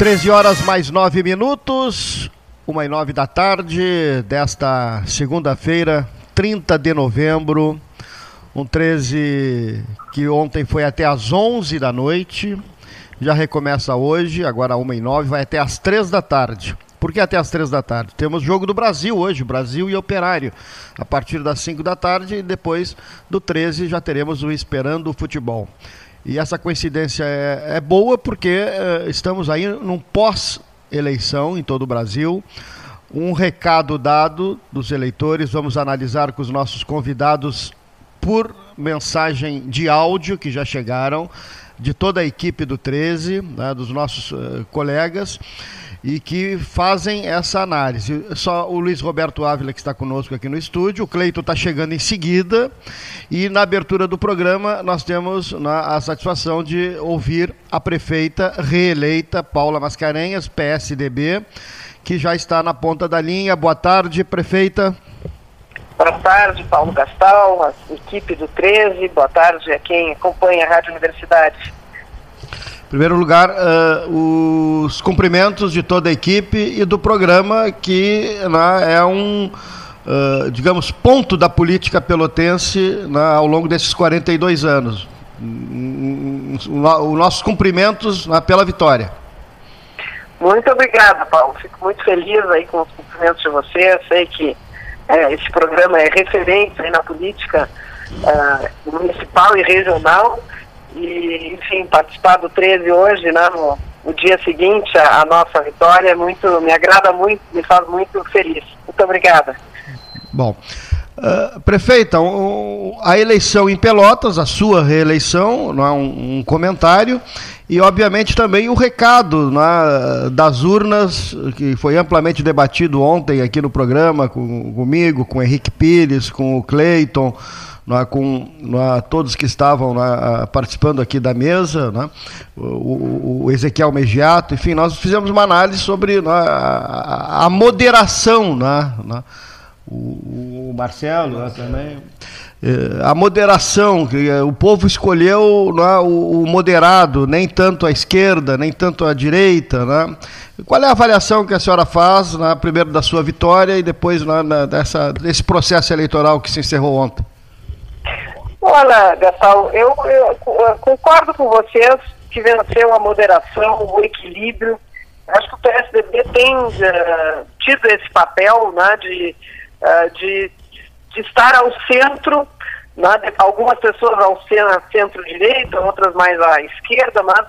13 horas mais 9 minutos, uma e nove da tarde desta segunda-feira, 30 de novembro. Um 13 que ontem foi até às 11 da noite, já recomeça hoje, agora uma e nove, vai até às 3 da tarde. Por que até às três da tarde? Temos jogo do Brasil hoje, Brasil e Operário, a partir das 5 da tarde e depois do 13 já teremos o Esperando o Futebol. E essa coincidência é, é boa porque é, estamos aí num pós-eleição em todo o Brasil. Um recado dado dos eleitores, vamos analisar com os nossos convidados por mensagem de áudio que já chegaram de toda a equipe do 13, né, dos nossos uh, colegas e que fazem essa análise. Só o Luiz Roberto Ávila que está conosco aqui no estúdio, o Cleito está chegando em seguida e na abertura do programa nós temos na, a satisfação de ouvir a prefeita reeleita Paula Mascarenhas, PSDB, que já está na ponta da linha. Boa tarde, prefeita. Boa tarde, Paulo Gastal, a equipe do 13, boa tarde a quem acompanha a Rádio Universidade primeiro lugar, uh, os cumprimentos de toda a equipe e do programa, que né, é um, uh, digamos, ponto da política pelotense né, ao longo desses 42 anos. Os nossos cumprimentos né, pela vitória. Muito obrigada, Paulo. Fico muito feliz aí com os cumprimentos de você. Sei que é, esse programa é referência na política uh, municipal e regional e, enfim, participar do 13 hoje, né, no, no dia seguinte à, nossa vitória, é muito, me agrada muito, me faz muito feliz. Muito obrigada. Bom. Uh, prefeita, a eleição em Pelotas, a sua reeleição, não é um, um comentário, e obviamente também o recado né, das urnas, que foi amplamente debatido ontem aqui no programa, com, comigo, com o Henrique Pires, com o Cleiton, é, com é, todos que estavam é, participando aqui da mesa, né, o, o, Ezequiel Megiato, enfim, nós fizemos uma análise sobre a, a, moderação, né, né o, o, Marcelo né, também, a moderação, que o povo escolheu né, o, o, moderado, nem tanto a esquerda, nem tanto a direita. Né? Qual é a avaliação que a senhora faz, né, primeiro da sua vitória e depois né, dessa, desse processo eleitoral que se encerrou ontem? Olha, Gastal, eu, eu, eu, concordo com vocês que venceu a moderação, o equilíbrio. Acho que o PSDB tem uh, tido esse papel né, de, uh, de, de, estar ao centro, né, de, algumas pessoas ao centro-direita, outras mais à esquerda, mas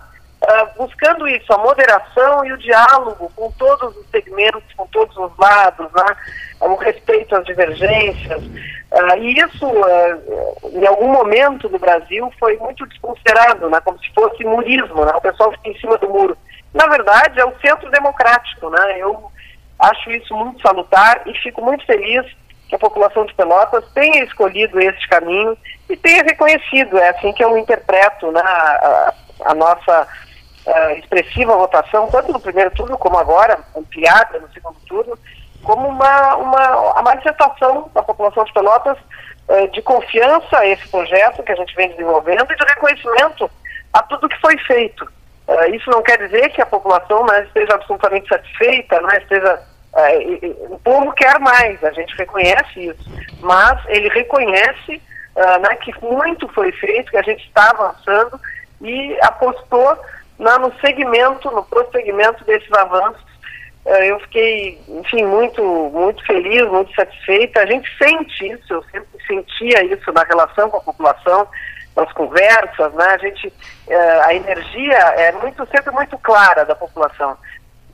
uh, buscando isso, a moderação e o diálogo com todos os segmentos, com todos os lados, né, o respeito às divergências. Uh, e isso, uh, em algum momento no Brasil, foi muito desconsiderado, né, como se fosse murismo, né, o pessoal fica em cima do muro. Na verdade, é o centro democrático. Né, eu acho isso muito salutar e fico muito feliz que a população de Pelotas tenha escolhido esse caminho e tenha reconhecido, é assim que eu interpreto né, a, a nossa uh, expressiva votação, tanto no primeiro turno como agora, ampliada no segundo turno, como uma, uma a manifestação da população de Pelotas eh, de confiança a esse projeto que a gente vem desenvolvendo e de reconhecimento a tudo que foi feito. Eh, isso não quer dizer que a população né, esteja absolutamente satisfeita, né, esteja, o povo quer mais, a gente reconhece isso, mas ele reconhece né, que muito foi feito, que a gente está avançando e apostou né, no segmento, no prosseguimento desses avanços é, eu fiquei, enfim, muito, muito feliz, muito satisfeita. A gente sente isso, eu sempre sentia isso na relação com a população, nas conversas, né? A gente, é, a energia é muito, sempre muito clara da população.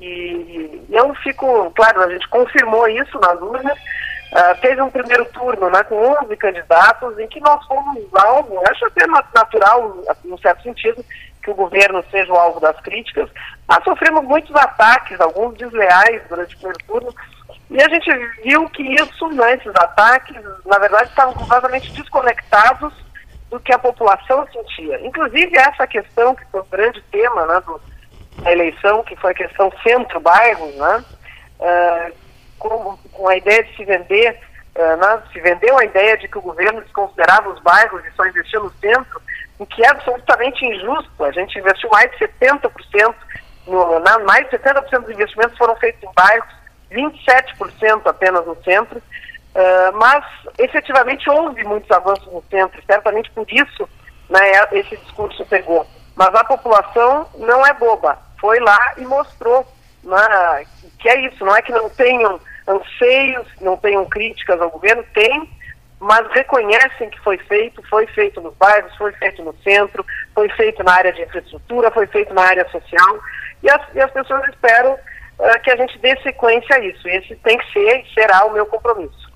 E eu fico, claro, a gente confirmou isso nas urnas. Uh, teve um primeiro turno né, com 11 candidatos em que nós fomos alvo, acho até natural, num certo sentido, que o governo seja o alvo das críticas. Nós sofremos muitos ataques, alguns desleais durante o primeiro turno, e a gente viu que isso, né, esses ataques, na verdade, estavam completamente desconectados do que a população sentia. Inclusive essa questão, que foi o grande tema né, do, da eleição, que foi a questão centro-bairro, né, uh, com, com, a ideia de se vender, uh, né, se vendeu a ideia de que o governo desconsiderava os bairros e só investia no centro, o que é absolutamente injusto. A gente investiu mais de 70% no, na, mais de 70% dos investimentos foram feitos em bairros, 27% apenas no centro, uh, mas efetivamente houve muitos avanços no centro, certamente por isso né, esse discurso pegou. Mas a população não é boba, foi lá e mostrou né, que é isso, não é que não tenham anseios, não tenham críticas ao governo, tem, mas reconhecem que foi feito, foi feito nos bairros, foi feito no centro, foi feito na área de infraestrutura, foi feito na área social, e as, e as pessoas esperam uh, que a gente dê sequência a isso. Esse tem que ser e será o meu compromisso.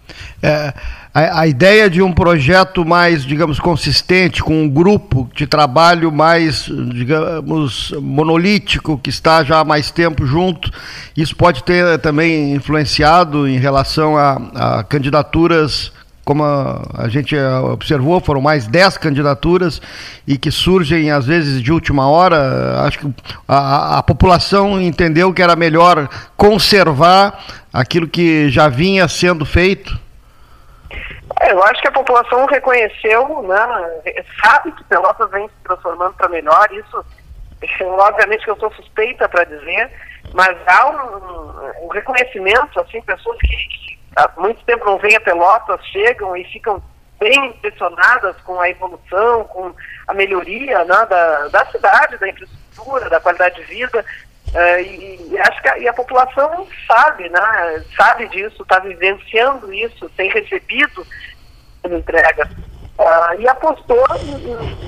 É, a, a, ideia de um projeto mais, digamos, consistente, com um grupo de trabalho mais, digamos, monolítico, que está já há mais tempo junto, isso pode ter também influenciado em relação a, a candidaturas como a, a, gente observou, foram mais 10 candidaturas e que surgem às vezes de última hora. Acho que a, a, população entendeu que era melhor conservar aquilo que já vinha sendo feito. É, eu acho que a população reconheceu, né, sabe que Pelotas vem se transformando para melhor. Isso, obviamente, que eu sou suspeita para dizer, mas há um, um reconhecimento, assim, pessoas que, que há muito tempo não vêm a Pelotas, chegam e ficam bem impressionadas com a evolução, com a melhoria né, da, da cidade, da infraestrutura, da qualidade de vida. Uh, e, e, acho que a, e a população sabe, né, sabe disso, está vivenciando isso, tem recebido entregas. Uh, e apostou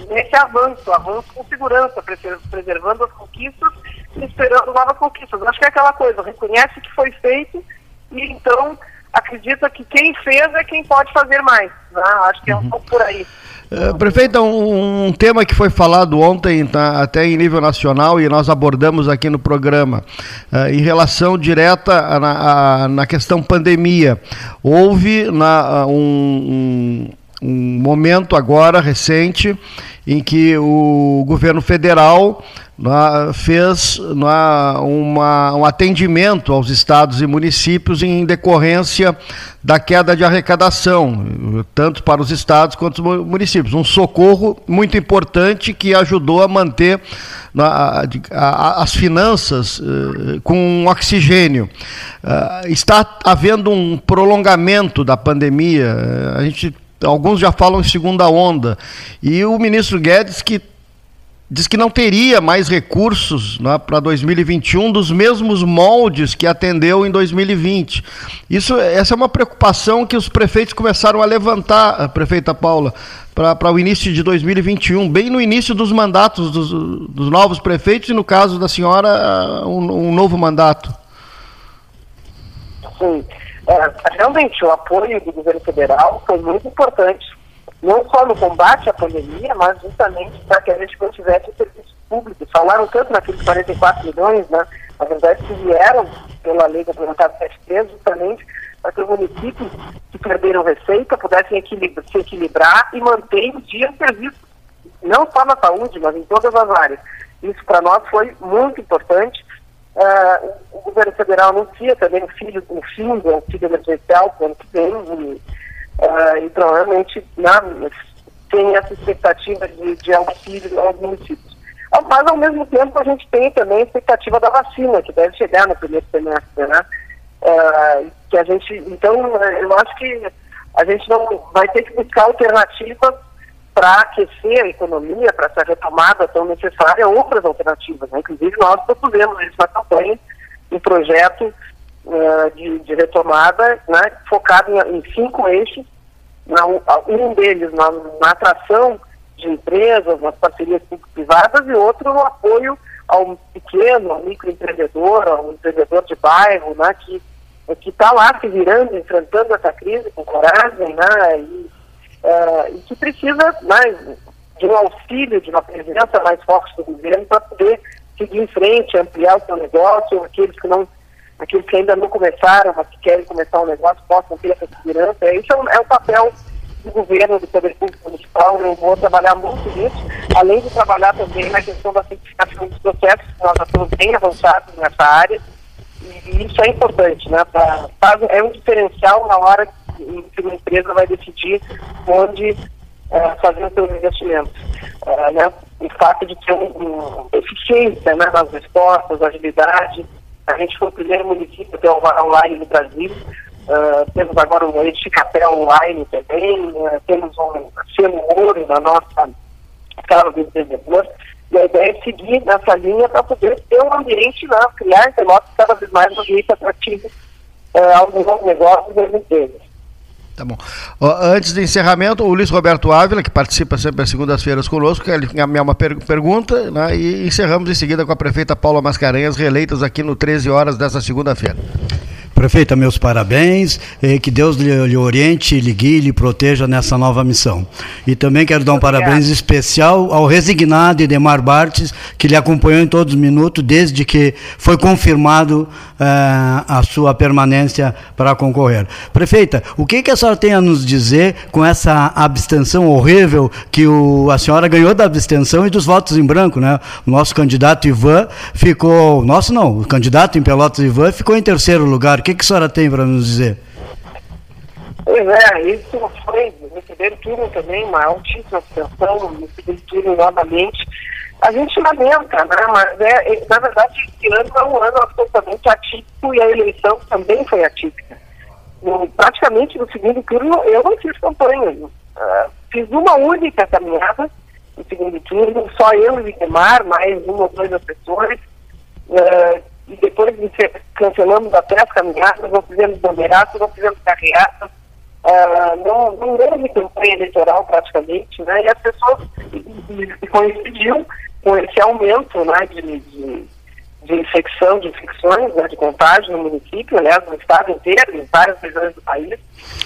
nesse avanço, avanço com segurança, preservando as conquistas e esperando novas conquistas. Acho que é aquela coisa, reconhece que foi feito e então acredita que quem fez é quem pode fazer mais. Né? Acho que é um uhum. pouco por aí. Uh, prefeita, um, um, tema que foi falado ontem, tá, até em nível nacional, e nós abordamos aqui no programa, uh, em relação direta na, a, na questão pandemia. Houve na, um, um, um momento agora recente em que o governo federal fez uma, um atendimento aos estados e municípios em decorrência da queda de arrecadação, tanto para os estados quanto os municípios. Um socorro muito importante que ajudou a manter as finanças uh, com oxigênio. Uh, está havendo um prolongamento da pandemia, a gente alguns já falam em segunda onda. E o ministro Guedes que diz que não teria mais recursos né, para 2021 dos mesmos moldes que atendeu em 2020. Isso, essa é uma preocupação que os prefeitos começaram a levantar, prefeita Paula, para o início de 2021, bem no início dos mandatos dos, dos novos prefeitos e, no caso da senhora, um, um novo mandato. Sim. É, realmente, o apoio do governo federal foi muito importante não só no combate à pandemia, mas justamente para que a gente mantivesse o serviço público. Falaram tanto naqueles 44 milhões, né? Na verdade, que vieram pela lei complementar 73, justamente para que os municípios que perderam receita pudessem se equilibrar e manter em dia o serviço, não só na saúde, mas em todas as áreas. Isso para nós foi muito importante. Uh, o governo federal anuncia também o, filho, o fim do auxílio emergencial para o ano que vem, e Uh, então, realmente, na, tem essa expectativa de, de auxílio aos municípios. Ah, mas, ao mesmo tempo, a gente tem também a expectativa da vacina, que deve chegar no primeiro semestre, né? Uh, que a gente, então, eu acho que a gente não vai ter que buscar alternativas para aquecer a economia, para essa retomada tão necessária, outras alternativas. Né? Inclusive, nós propusemos isso na campanha, um projeto uh, de, de, retomada, né, focado em, em cinco eixos, na, um deles na, na, atração de empresas, nas parcerias público-privadas, e outro no apoio ao pequeno, ao microempreendedor, ao empreendedor de bairro, né, que está lá se virando, enfrentando essa crise com coragem, né, e, uh, e que precisa né, de um auxílio, de uma presença mais forte do governo para poder seguir em frente, ampliar o seu negócio, aqueles que não aqueles que ainda não começaram, mas que querem começar um negócio, possam ter essa segurança. Esse é o, é o papel do governo, do Poder Público Municipal. Eu vou trabalhar muito nisso, além de trabalhar também na questão da simplificação dos processos, nós já estamos bem avançados nessa área, e isso é importante, né? Pra, é um diferencial na hora que uma empresa vai decidir onde uh, fazer os seus investimentos. Uh, né? o fato de ter um, um, eficiência né, nas respostas, agilidade. A gente foi o primeiro município a ter online no Brasil. Uh, temos agora um edificapé online também, uh, temos um selo ouro na nossa Casa do Empreendedor. E a ideia é seguir nessa linha para poder ter um ambiente, né, criar Pelotas cada vez mais um ambiente atrativo uh, aos novos negócios e às empresas. Tá bom. antes do encerramento, o Luiz Roberto Ávila, que participa sempre às segundas-feiras conosco, quer encaminhar uma per pergunta né, e encerramos em seguida com a prefeita Paula Mascarenhas, reeleitas aqui no 13 horas dessa segunda-feira. Prefeita, meus parabéns, que Deus lhe, lhe, oriente, lhe guie, lhe proteja nessa nova missão. E também quero dar um Obrigado. parabéns especial ao resignado Edemar Bartes, que lhe acompanhou em todos os minutos, desde que foi confirmado eh, a sua permanência para concorrer. Prefeita, o que, que a senhora tem a nos dizer com essa abstenção horrível que o, a senhora ganhou da abstenção e dos votos em branco, né? O nosso candidato Ivan ficou, nosso não, o candidato em Pelotas Ivan ficou em terceiro lugar. O que, que a senhora tem para nos dizer? Pois é, isso foi primeiro turno também, uma altíssima abstenção, no segundo turno novamente. A gente lamenta, né? mas é, é, na verdade esse ano é um ano absolutamente atípico e a eleição também foi atípica. No, praticamente no segundo turno eu não fiz campanha. Uh, fiz uma única caminhada no segundo turno, só eu e o Demar, mais uma ou dois assessores. Uh, e depois cancelamos até as caminhadas, não fizemos bandeiraços, não fizemos carreatas, uh, não, não houve campanha eleitoral praticamente, né? E as pessoas coincidiam com esse aumento né, de, de, de infecção, de infecções, né, de contágio no município, aliás, no estado inteiro, em várias regiões do país,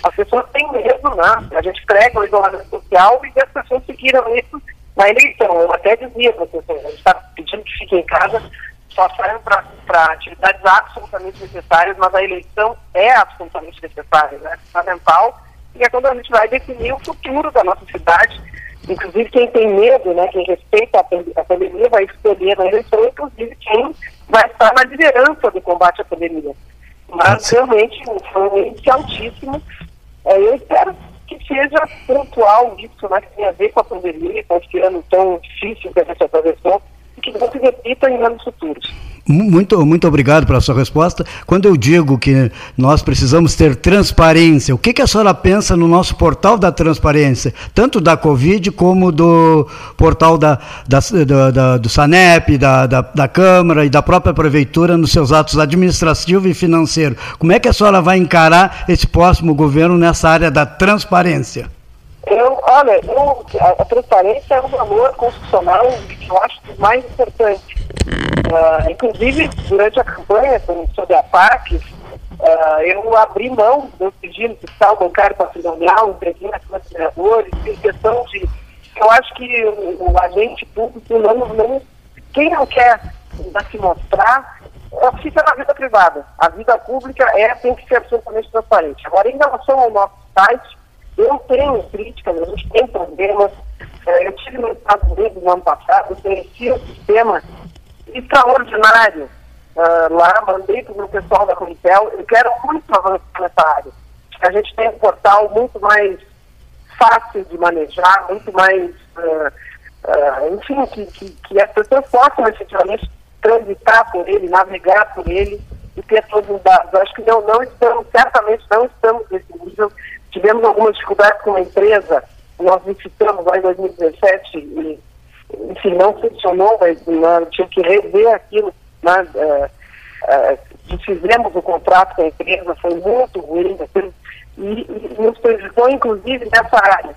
as pessoas têm medo, né? A gente prega o isolamento social e as pessoas seguiram isso na eleição. Eu até dizia para as pessoas, a gente está pedindo que fiquem em casa, só saem para atividades absolutamente necessárias, mas a eleição é absolutamente necessária, né? é fundamental, e é quando a gente vai definir o futuro da nossa cidade. Inclusive, quem tem medo, né, quem respeita a pandemia, vai escolher na eleição, inclusive, quem vai estar na liderança do combate à pandemia. Mas, realmente, foi um índice altíssimo. É, eu espero que seja pontual isso, né, que tem a ver com a pandemia, com esse ano tão difícil que a gente atravessou, que não se repita em anos futuros. Muito, muito obrigado pela sua resposta. Quando eu digo que nós precisamos ter transparência, o que, que a senhora pensa no nosso portal da transparência, tanto da Covid como do portal da, da, da, da do SANEP, da, da, da, Câmara e da própria Prefeitura nos seus atos administrativo e financeiro? Como é que a senhora vai encarar esse próximo governo nessa área da transparência? Eu, olha, eu, a, a, transparência é um valor constitucional que eu acho mais importante. Uh, inclusive, durante a campanha sobre a PAC, uh, eu abri mão do pedido fiscal bancário patrimonial, entreguei na Câmara de Vereadores, em questão de. Eu acho que o, o agente público não, não. Quem não quer se mostrar, fica na vida privada. A vida pública é, tem que ser absolutamente transparente. Agora, em relação ao nosso site, eu tenho críticas, a gente tem problemas. É, eu tive nos Estados Unidos no ano passado, conheci o sistema extraordinário uh, lá, mandei para o pessoal da Comitel. Eu quero muito avançar nessa área. A gente tem um portal muito mais fácil de manejar, muito mais, uh, uh, enfim, que, que, que, as pessoas possam efetivamente transitar por ele, navegar por ele e ter todos os dados. Acho que não, não estamos, certamente não estamos nesse nível Tivemos algumas dificuldades com a empresa, nós visitamos lá em 2017 e, enfim, não funcionou, mas nós tinha que rever aquilo. Né, uh, uh, fizemos o contrato com a empresa, foi muito ruim, assim, e, e nos prejudicou, inclusive, nessa área.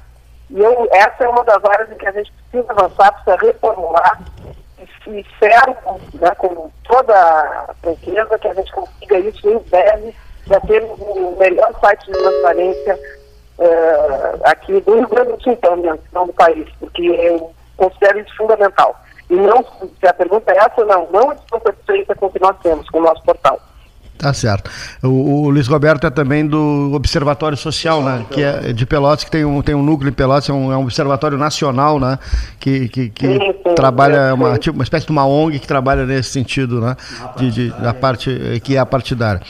E eu, essa é uma das áreas em que a gente precisa avançar, precisa reformular, e espero, né, com toda a franqueza, que a gente consiga isso em breve já temos o melhor site de transparência uh, aqui do Rio Grande do Sul, também, não do país, porque eu considero isso fundamental. E não, se a pergunta é essa, não, não estou satisfeita com o que nós temos, com o nosso portal. Tá certo. O, o, Luiz Roberto é também do Observatório Social, né? Que é de Pelotas, que tem um, tem um núcleo em Pelotas, é um, é um observatório nacional, né? Que, que, que sim, sim, trabalha, uma, tipo, uma espécie de uma ONG que trabalha nesse sentido, né? De, de, da parte, que é a partidária.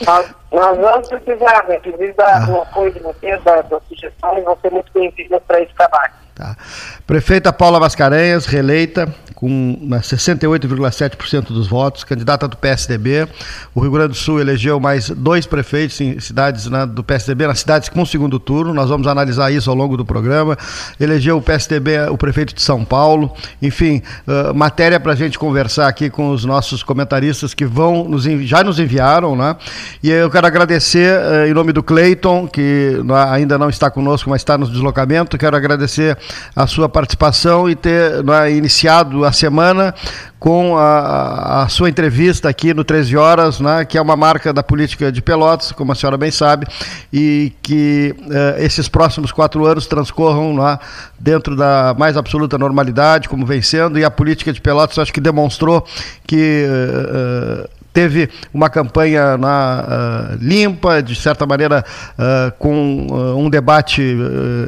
Nós, vamos precisar, né? Precisar ah. do apoio de vocês, das, das sugestões, vão ser muito bem-vindas para esse trabalho. Tá. Prefeita Paula Mascarenhas, reeleita com 68,7% dos votos, candidata do PSDB. O Rio Grande do Sul elegeu mais dois prefeitos em cidades né, do PSDB, nas cidades com segundo turno. Nós vamos analisar isso ao longo do programa. Elegeu o PSDB, o prefeito de São Paulo. Enfim, uh, matéria para a gente conversar aqui com os nossos comentaristas que vão nos, já nos enviaram, né? E eu quero agradecer uh, em nome do Cleiton, que ainda não está conosco, mas está no deslocamento. Quero agradecer a sua participação e ter né, iniciado a semana com a, a, sua entrevista aqui no 13 Horas, né, que é uma marca da política de Pelotas, como a senhora bem sabe, e que uh, esses próximos quatro anos transcorram né, dentro da mais absoluta normalidade, como vem sendo, e a política de Pelotas acho que demonstrou que. Uh, teve uma campanha na, uh, limpa, de certa maneira uh, com uh, um debate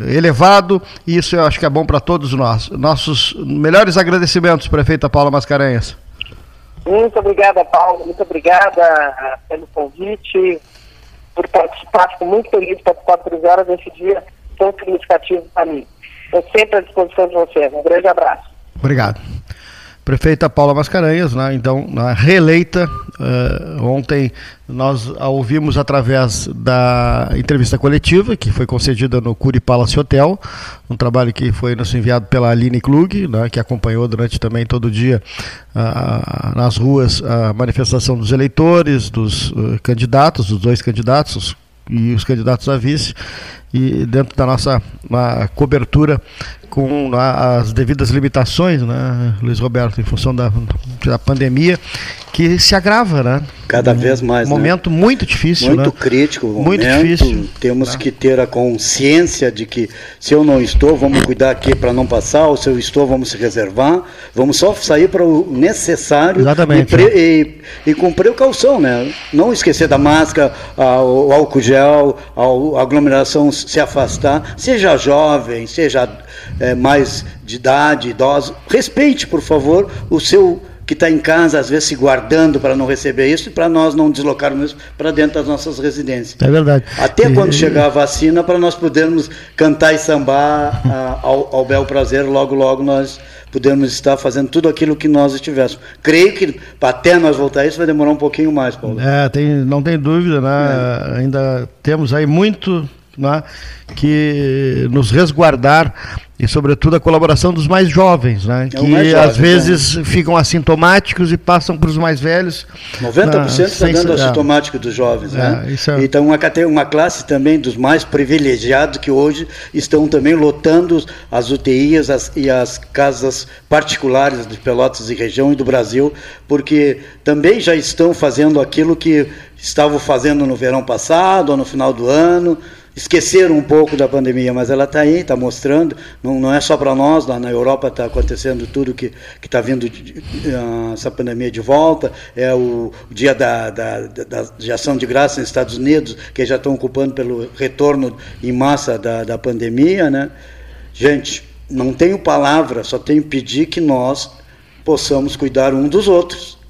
elevado, e isso eu acho que é bom para todos nós. Nossos melhores agradecimentos, prefeita Paula Mascarenhas. Muito obrigada, Paulo, muito obrigada pelo convite, por participar, fico muito feliz de participar por horas desse dia tão significativo para mim. Estou sempre à disposição de vocês. Um grande abraço. Obrigado prefeita Paula Mascarenhas, né, então reeleita. Uh, ontem nós a ouvimos através da entrevista coletiva que foi concedida no Curi Palace Hotel, um trabalho que foi nos enviado pela Aline Klug, né, que acompanhou durante também todo o dia uh, nas ruas a manifestação dos eleitores, dos uh, candidatos, dos dois candidatos os, e os candidatos a vice, e dentro da nossa cobertura com as devidas limitações, né, Luiz Roberto, em função da, da pandemia, que se agrava, né? Cada um vez mais. Né? Momento né? muito difícil, muito né? crítico, muito momento, difícil. Temos né? que ter a consciência de que se eu não estou, vamos cuidar aqui para não passar, ou se eu estou, vamos se reservar, vamos só sair para o necessário Exatamente, e, pre, e, e, com precaução, né? Não esquecer da máscara, o álcool gel, a aglomeração se afastar, seja jovem, seja é, mais de idade, idoso, respeite, por favor, o seu que está em casa, às vezes se guardando para não receber isso, e para nós não deslocarmos isso para dentro das nossas residências. É verdade. Até e... quando chegar a vacina, para nós podermos cantar e sambar a, ao, ao bel prazer, logo, logo nós podemos estar fazendo tudo aquilo que nós estivéssemos. Creio que até nós voltar isso vai demorar um pouquinho mais, Paulo. É, tem, não tem dúvida, né? É. Ainda temos aí muito né, que nos resguardar e sobretudo a colaboração dos mais jovens, né? É que jovem, às vezes né? ficam assintomáticos e passam para os mais velhos. 90% está dando assintomático dos jovens, né? É, é... Então uma, uma classe também dos mais privilegiados que hoje estão também lotando as UTIs as, e as casas particulares de Pelotas e região e do Brasil, porque também já estão fazendo aquilo que estavam fazendo no verão passado ou no final do ano, esqueceram um pouco da pandemia, mas ela está aí, está mostrando, não, não é só para nós, lá na Europa está acontecendo tudo que está vindo de, uh, essa pandemia de volta, é o, o dia da, da, da, de ação de graça nos Estados Unidos, que já estão ocupando pelo retorno em massa da, da pandemia, né? Gente, não tenho palavra, só tenho pedir que nós possamos cuidar um dos outros.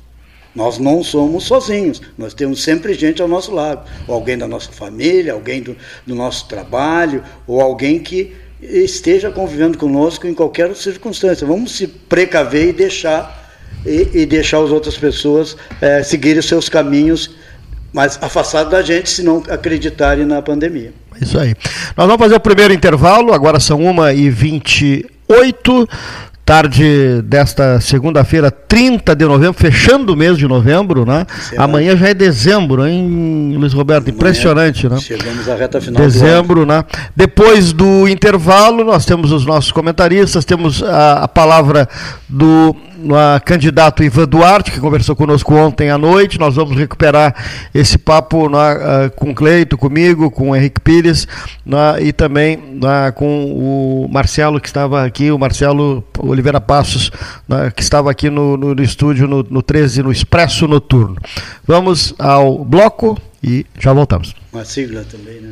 Nós não somos sozinhos, nós temos sempre gente ao nosso lado, ou alguém da nossa família, alguém do, do nosso trabalho, ou alguém que esteja convivendo conosco em qualquer circunstância. Vamos se precaver e deixar e, e deixar as outras pessoas é, seguirem os seus caminhos, mas afastados da gente, se não acreditarem na pandemia. Isso aí. Nós vamos fazer o primeiro intervalo, agora são 1h28 tarde desta segunda-feira, 30 de novembro, fechando o mês de novembro, né? Amanhã já é dezembro, hein, Luiz Roberto? Amanhã Impressionante, né? Chegamos à reta final Dezembro, né? Depois do intervalo, nós temos os nossos comentaristas, temos a, a palavra do a candidato Ivan Duarte, que conversou conosco ontem à noite. Nós vamos recuperar esse papo na, uh, com Cleito, comigo, com o Henrique Pires na, e também na, com o Marcelo, que estava aqui, o Marcelo Oliveira Passos, que estava aqui no, no, no estúdio no, no 13, no Expresso Noturno. Vamos ao bloco e já voltamos. Uma sigla também, né?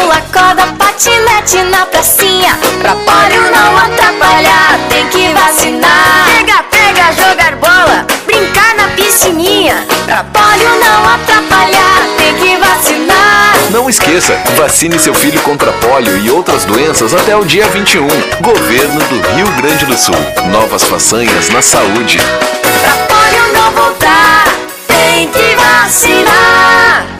Pula corda, patinete na pracinha. Pra polio não atrapalhar, tem que vacinar. Pega, pega, jogar bola, brincar na piscininha. Pra polio não atrapalhar, tem que vacinar. Não esqueça, vacine seu filho contra polio e outras doenças até o dia 21 Governo do Rio Grande do Sul. Novas façanhas na saúde. Pra polio não voltar, tem que vacinar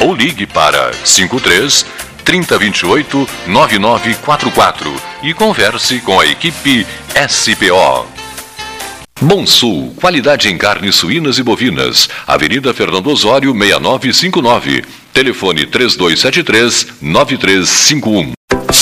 ou ligue para 53 3028 9944 e converse com a equipe SPO. Bom Sul, qualidade em carnes suínas e bovinas. Avenida Fernando Osório, 6959. Telefone 3273-9351.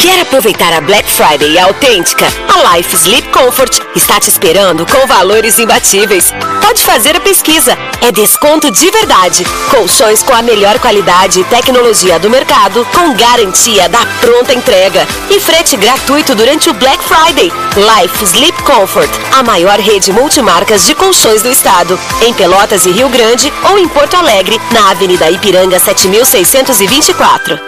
Quer aproveitar a Black Friday autêntica? A Life Sleep Comfort está te esperando com valores imbatíveis. Pode fazer a pesquisa. É desconto de verdade. Colchões com a melhor qualidade e tecnologia do mercado, com garantia da pronta entrega. E frete gratuito durante o Black Friday. Life Sleep Comfort, a maior rede multimarcas de colchões do estado. Em Pelotas e Rio Grande ou em Porto Alegre, na Avenida Ipiranga 7624.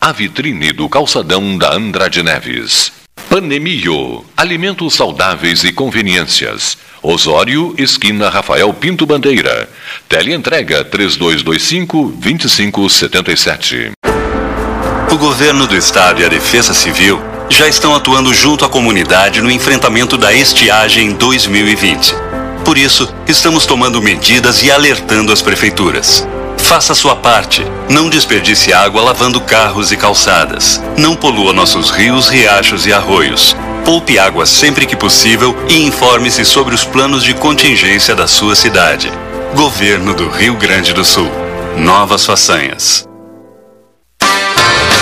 a vitrine do calçadão da Andrade Neves. Panemio, alimentos saudáveis e conveniências. Osório, esquina Rafael Pinto Bandeira. Teleentrega 3225-2577. O governo do estado e a defesa civil já estão atuando junto à comunidade no enfrentamento da estiagem 2020. Por isso, estamos tomando medidas e alertando as prefeituras. Faça sua parte. Não desperdice água lavando carros e calçadas. Não polua nossos rios, riachos e arroios. Poupe água sempre que possível e informe-se sobre os planos de contingência da sua cidade. Governo do Rio Grande do Sul. Novas façanhas.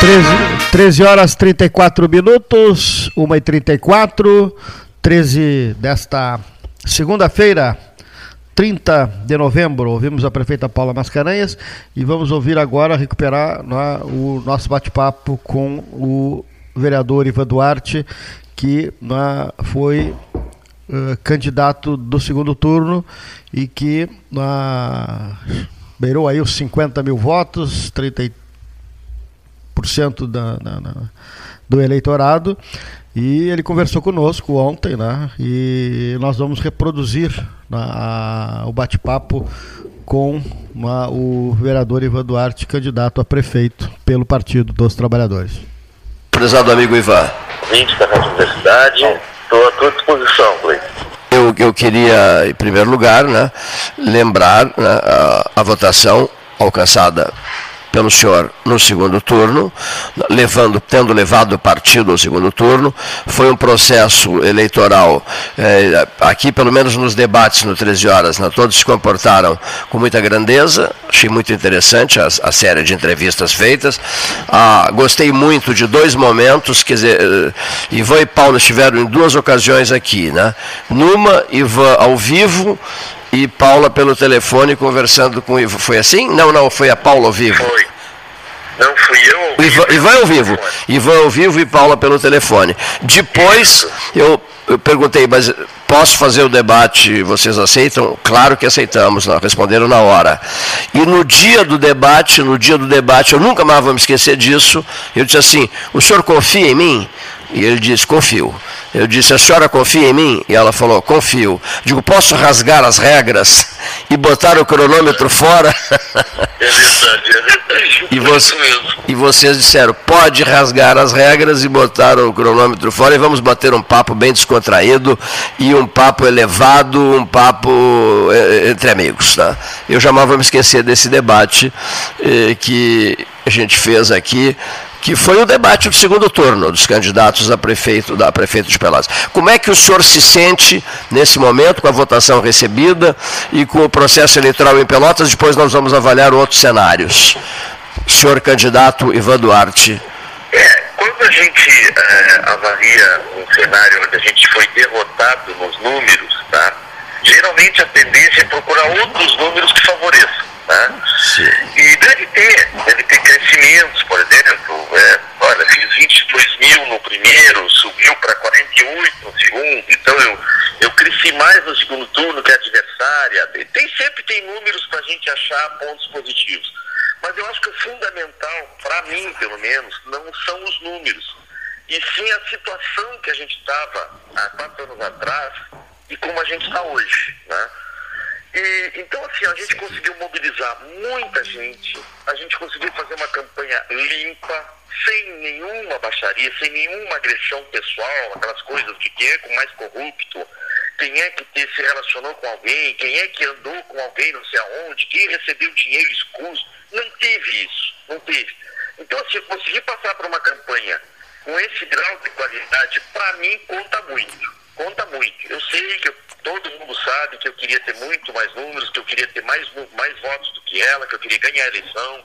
Treze, 13 horas 34 minutos, 1 e 34 13 desta segunda-feira, 30 de novembro. Ouvimos a prefeita Paula Mascarenhas e vamos ouvir agora, recuperar né, o nosso bate-papo com o vereador Ivan Duarte, que né, foi uh, candidato do segundo turno e que uh, beirou aí os 50 mil votos, 30 da, da, da, do eleitorado. E ele conversou conosco ontem, né? E nós vamos reproduzir né, a, o bate-papo com uma, o vereador Ivan Duarte, candidato a prefeito pelo Partido dos Trabalhadores. Prezado amigo Ivan. Vinte da Rádio Universidade, estou à tua disposição, Cleiton. Eu, eu queria, em primeiro lugar, né, lembrar né, a, a votação alcançada pelo senhor no segundo turno, levando, tendo levado o partido ao segundo turno. Foi um processo eleitoral, eh, aqui pelo menos nos debates no 13 horas, né, todos se comportaram com muita grandeza, achei muito interessante a, a série de entrevistas feitas. Ah, gostei muito de dois momentos, quer dizer, eh, Ivan e Paulo estiveram em duas ocasiões aqui, né? Numa, Ivan ao vivo, e Paula pelo telefone conversando com o Ivan. Foi assim? Não, não, foi a Paula ao vivo. Foi. Não fui eu. Ivan, Ivan ao vivo. Ivan ao vivo e Paula pelo telefone. Depois eu, eu perguntei, mas posso fazer o debate, vocês aceitam? Claro que aceitamos, não, responderam na hora. E no dia do debate, no dia do debate, eu nunca mais vou me esquecer disso, eu disse assim, o senhor confia em mim? E ele disse, confio. Eu disse, a senhora confia em mim? E ela falou, confio. Digo, posso rasgar as regras e botar o cronômetro fora? É verdade, é verdade. E, você, e vocês disseram, pode rasgar as regras e botar o cronômetro fora e vamos bater um papo bem descontraído e um papo elevado, um papo eh, entre amigos. Tá? Eu jamais vou me esquecer desse debate eh, que a gente fez aqui que foi o debate do segundo turno dos candidatos a prefeito, da prefeito de Pelotas. Como é que o senhor se sente nesse momento com a votação recebida e com o processo eleitoral em Pelotas? Depois nós vamos avaliar outros cenários. Senhor candidato Ivan Duarte. É, quando a gente é, avalia um cenário onde a gente foi derrotado nos números, tá? geralmente a tendência é procurar outros números que favoreçam. Né? E deve ter, deve ter crescimentos, por exemplo, é, olha, fiz 22 mil no primeiro, subiu para 48 no segundo, então eu, eu cresci mais no segundo turno que a adversária. Tem, sempre tem números para a gente achar pontos positivos. Mas eu acho que o fundamental, para mim pelo menos, não são os números, e sim a situação que a gente estava há quatro anos atrás e como a gente está hoje. Né? E, então, assim, a gente conseguiu mobilizar muita gente, a gente conseguiu fazer uma campanha limpa, sem nenhuma baixaria, sem nenhuma agressão pessoal, aquelas coisas de quem é com mais corrupto, quem é que se relacionou com alguém, quem é que andou com alguém não sei aonde, quem recebeu dinheiro escuso. Não teve isso, não teve. Então, assim, conseguir passar por uma campanha com esse grau de qualidade, para mim, conta muito. Conta muito. Eu sei que eu todo mundo sabe que eu queria ter muito mais números, que eu queria ter mais, mais votos do que ela, que eu queria ganhar a eleição,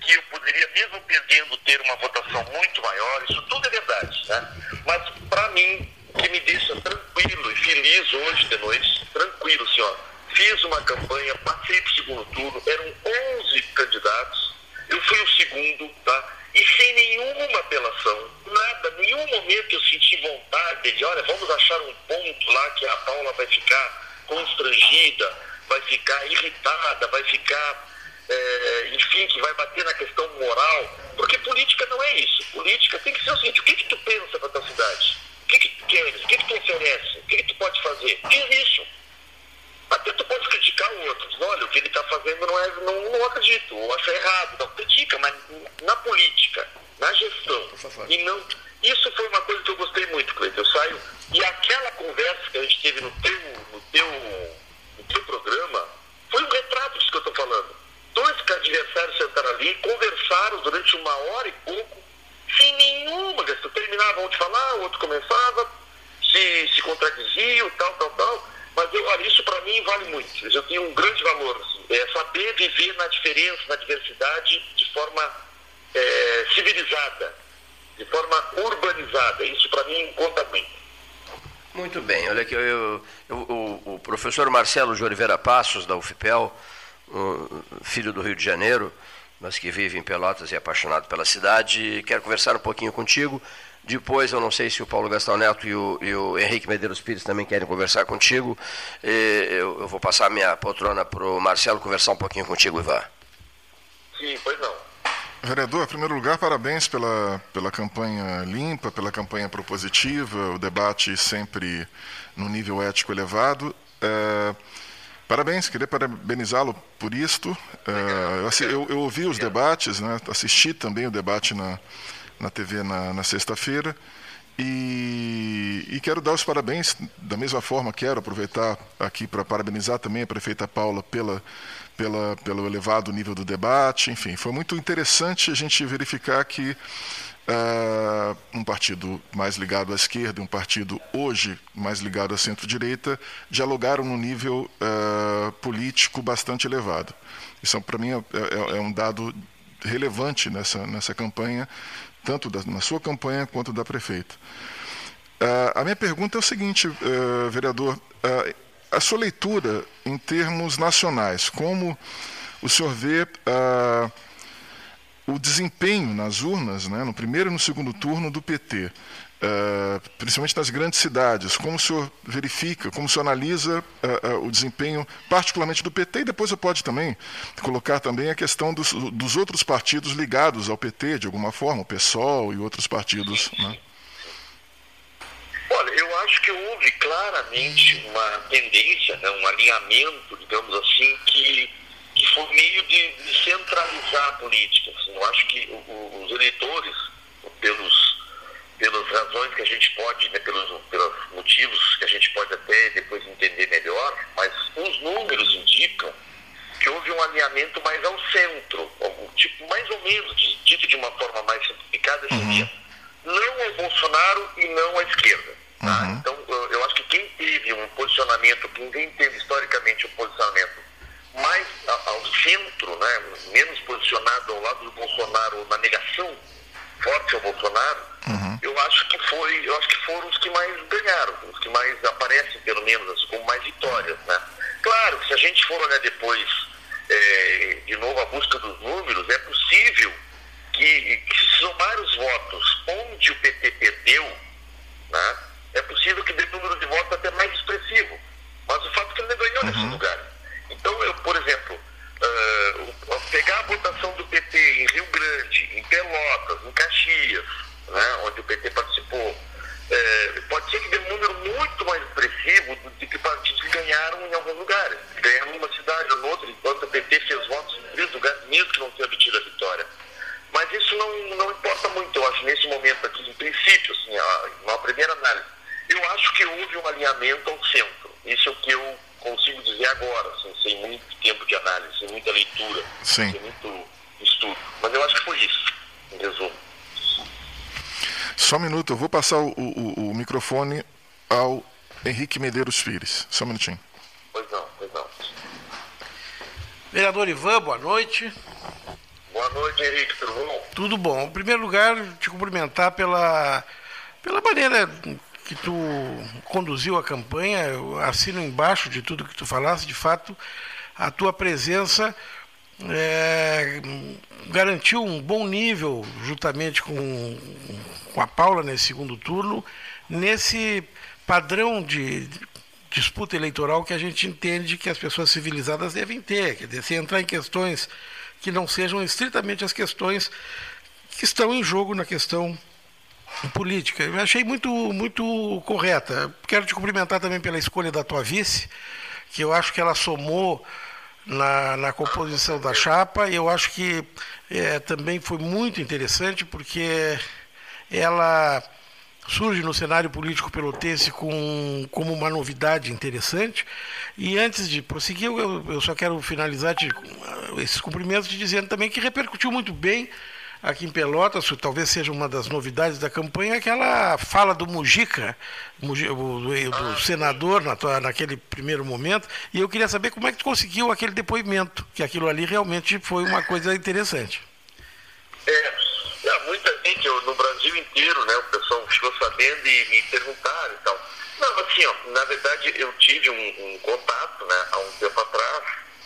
que eu poderia, mesmo perdendo, ter uma votação muito maior. Isso tudo é verdade, né? Mas, para mim, que me deixa tranquilo e feliz hoje de noite, tranquilo, senhor. Fiz uma campanha, passei para o segundo turno, eram 11 candidatos, eu fui o segundo, tá? E sem nenhuma apelação, nada, nenhum momento eu senti vontade de, olha, vamos achar um ponto lá que a Paula vai ficar constrangida, vai ficar irritada, vai ficar, é, enfim, que vai bater na questão moral. Porque política não é isso. Política tem que ser o seguinte, o que, que tu pensa para tua cidade? O que, que tu queres? O que, que tu oferece? O que, que tu pode fazer? Diz isso. Até tu pode criticar o outro. Olha, o que ele está fazendo não, é, não, não acredito, ou acho errado. Não, critica, mas na política, na gestão. E não. Isso foi uma coisa que eu gostei muito, Cleiton. Eu saio. E aquela conversa que a gente teve no teu, no teu, no teu programa foi um retrato disso que eu estou falando. Dois adversários sentaram ali, conversaram durante uma hora e pouco, sem nenhuma questão. Terminavam um de falar, o outro começava, se, se contradiziam, tal, tal, tal. Mas eu, olha, isso para mim vale muito. Eu tenho um grande valor. Assim, é saber viver na diferença, na diversidade, de forma é, civilizada, de forma urbanizada. Isso para mim conta muito. Muito bem, olha aqui, eu, eu, eu, o, o, professor Marcelo de Oliveira Passos, da UFPEL, um filho do Rio de Janeiro, mas que vive em Pelotas e é apaixonado pela cidade, quero conversar um pouquinho contigo. Depois, eu não sei se o Paulo Gastão Neto e o, e o Henrique Medeiros Pires também querem conversar contigo. Eu, eu, vou passar a minha poltrona para o Marcelo conversar um pouquinho contigo, Ivan. Sim, pois não. Vereador, em primeiro lugar, parabéns pela, pela campanha limpa, pela campanha propositiva, o debate sempre no nível ético elevado. É, parabéns, queria parabenizá-lo por isto. É, eu, eu, ouvi os debates, né, assisti também o debate na, na TV na, na sexta-feira. E, e, quero dar os parabéns, da mesma forma, quero aproveitar aqui para parabenizar também a prefeita Paula pela, pela, pelo elevado nível do debate. Enfim, foi muito interessante a gente verificar que uh, um partido mais ligado à esquerda um partido hoje mais ligado à centro-direita dialogaram num nível uh, político bastante elevado. Isso, para mim, é, é, é um dado relevante nessa, nessa campanha, tanto da, na sua campanha quanto da prefeita. Uh, a minha pergunta é o seguinte, uh, vereador: uh, a sua leitura em termos nacionais, como o senhor vê o desempenho nas urnas, né, no primeiro e no segundo turno do PT? Uh, principalmente nas grandes cidades, como o senhor verifica, como o senhor analisa uh, uh, o desempenho, particularmente do PT, e depois eu pode também colocar também a questão dos, dos outros partidos ligados ao PT, de alguma forma, o PSOL e outros partidos. Né? Olha, eu acho que houve claramente uma tendência, né, um alinhamento, digamos assim, que, que foi meio de, de centralizar a política. Assim, eu acho que o, os eleitores, pelos pelas razões que a gente pode, né, pelos, pelos motivos que a gente pode até depois entender melhor, mas os números indicam que houve um alinhamento mais ao centro, tipo, mais ou menos, dito de uma forma mais simplificada, uhum. seria não ao Bolsonaro e não à esquerda. Tá? Uhum. Então, eu, eu, acho que quem teve um posicionamento, quem teve historicamente um posicionamento mais ao centro, né, menos posicionado ao lado do Bolsonaro, na negação forte ao Bolsonaro, uhum. eu acho que foi, eu acho que foram os que mais ganharam, os que mais aparecem, pelo menos, assim, como mais vitórias, né? Claro que se a gente for olhar depois, é, de novo, a busca dos números, é possível que, que se somar os votos onde o PT perdeu, né, é possível que dê número de votos até mais expressivo. Mas o fato é que ele não ganhou uhum. nesse lugar. Então, eu, por exemplo, uh, pegar a votação do PT em Rio Grande, em Pelotas, em Caxias, né, onde o PT participou, é, pode ser que dê um número muito mais expressivo do que partidos que ganharam em alguns lugares. Ganharam numa cidade ou noutra, enquanto o PT fez votos em três lugares, mesmo que não tenha obtido a vitória. Mas isso não, não importa muito, eu acho, nesse momento aqui, em princípio, assim, uma primeira análise. Eu acho que houve um alinhamento ao centro. Isso é o que eu consigo dizer agora, assim, sem muito tempo de análise, sem muita leitura, Sim. sem muito estudo. Mas eu acho que foi isso, em resumo. Só um minuto, eu vou passar o, o, o microfone ao Henrique Medeiros Pires. Só um minutinho. Pois não, pois não. Vereador Ivan, boa noite. Boa noite, Henrique, tudo bom? Tudo bom. Em primeiro lugar, te cumprimentar pela, pela maneira que tu conduziu a campanha, eu assino embaixo de tudo que tu falaste, de fato, a tua presença é, garantiu um bom nível, juntamente com, com a Paula nesse segundo turno, nesse padrão de disputa eleitoral que a gente entende que as pessoas civilizadas devem ter, quer dizer, se entrar em questões que não sejam estritamente as questões que estão em jogo na questão política. Eu achei muito, muito correta. Quero te cumprimentar também pela escolha da tua vice, que eu acho que ela somou na, na composição da chapa e eu acho que é, também foi muito interessante porque ela surge no cenário político pelotense com, como uma novidade interessante. E antes de prosseguir, eu, eu só quero finalizar te, esses cumprimentos te dizendo também que repercutiu muito bem aqui em Pelotas, talvez seja uma das novidades da campanha, aquela fala do Mujica, do, do senador naquele primeiro momento, e eu queria saber como é que tu conseguiu aquele depoimento, que aquilo ali realmente foi uma coisa interessante. É, muita gente eu, no Brasil inteiro, né, o pessoal ficou sabendo e me perguntaram e tal. Não, assim, ó, na verdade eu tive um, um contato, né, há um tempo atrás,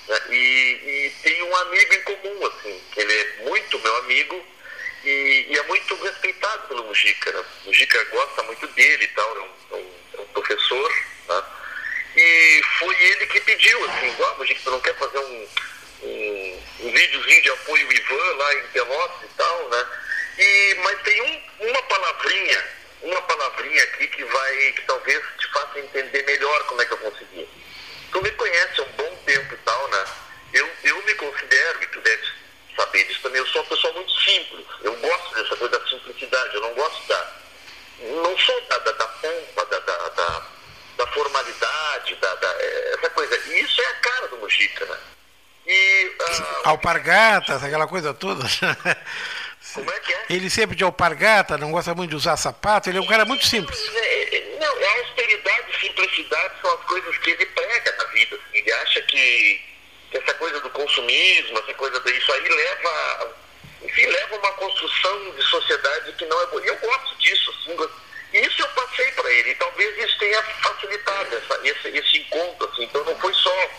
né, e, e tem um amigo em comum, assim, ele é muito meu amigo e, e é muito respeitado pelo Mujica, né? O Mujica gosta muito dele e tal, é um, é um, é um professor, né? E foi ele que pediu, assim, ó, oh, Mujica, tu não quer fazer um, um, um videozinho de apoio Ivan lá em Pelotas e tal, né? E, mas tem um, uma palavrinha, uma palavrinha aqui que vai, que talvez te faça entender melhor como é que eu consegui. Tu me conhece há um bom tempo e tal, né? Eu, eu me considero, e tu deve saber disso também, eu sou uma pessoa muito simples. Eu gosto dessa coisa da simplicidade, eu não gosto da. Não sou da, da, da pompa, da, da, da, da formalidade, da, da, é, essa coisa. E isso é a cara do Mujica, né? E. Uh, Alpargatas, aquela coisa toda. Como é que é? Ele sempre de alpargata, não gosta muito de usar sapato, ele é um cara muito simples. É, é, não, a austeridade e simplicidade são as coisas que ele prega na vida. Assim. Ele acha que, que, essa coisa do consumismo, essa coisa disso aí leva, enfim, leva uma construção de sociedade que não é boa. E eu gosto disso, assim, isso eu passei para ele, e talvez isso tenha facilitado essa, esse, esse encontro, assim. Então não foi só,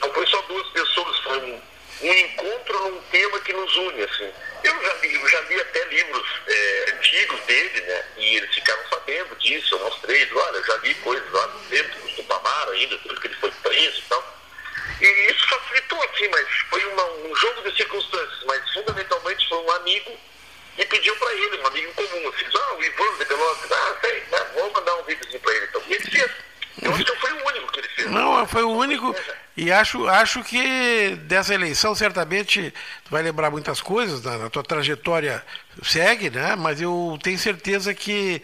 não foi só duas pessoas, foi um, um encontro num tema que nos une, assim. Eu já li, eu já li até livros é, antigos dele, né? E eles ficaram sabendo disso, eu mostrei, olha, já li coisas lá do tempo do Tupamaro ainda, tudo que ele foi preso e tal. E isso facilitou, assim, mas foi uma, um jogo de circunstâncias, mas fundamentalmente foi um amigo e pediu para ele, um amigo comum, assim, ah, o Ivan de Pelotas, ah, sei, né, vou mandar um videozinho para ele. Então, e ele fez. Eu acho que foi o único que ele fez. Não, foi o único. E acho, acho que dessa eleição, certamente, tu vai lembrar muitas coisas, na, na tua trajetória segue, né? Mas eu tenho certeza que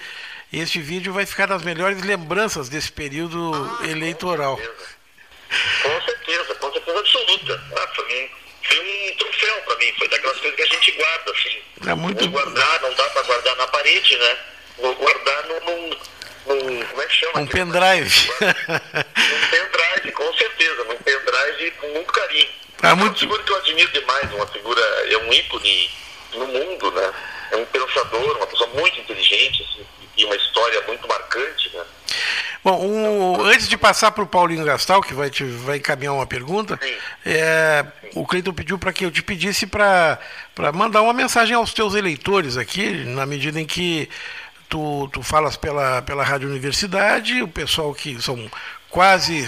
este vídeo vai ficar nas melhores lembranças desse período ah, eleitoral. Com certeza, com certeza, absoluta. Ah, foi, um, foi um troféu para mim, foi daquelas coisas que a gente guarda, assim. É muito... Vou guardar, não dá para guardar na parede, né? Vou guardar num, num como é que chama? Um pendrive. um pendrive, com certeza, num pendrive com muito carinho. É muito... uma figura que eu admiro demais, uma figura, é um ícone no mundo, né? É um pensador, uma pessoa muito inteligente, assim, e uma história muito marcante, né? Bom, um, antes de passar para o Paulinho Gastal, que vai, te, vai encaminhar uma pergunta, é, o Cleiton pediu para que eu te pedisse para mandar uma mensagem aos teus eleitores aqui, na medida em que tu, tu falas pela, pela Rádio Universidade, o pessoal que são quase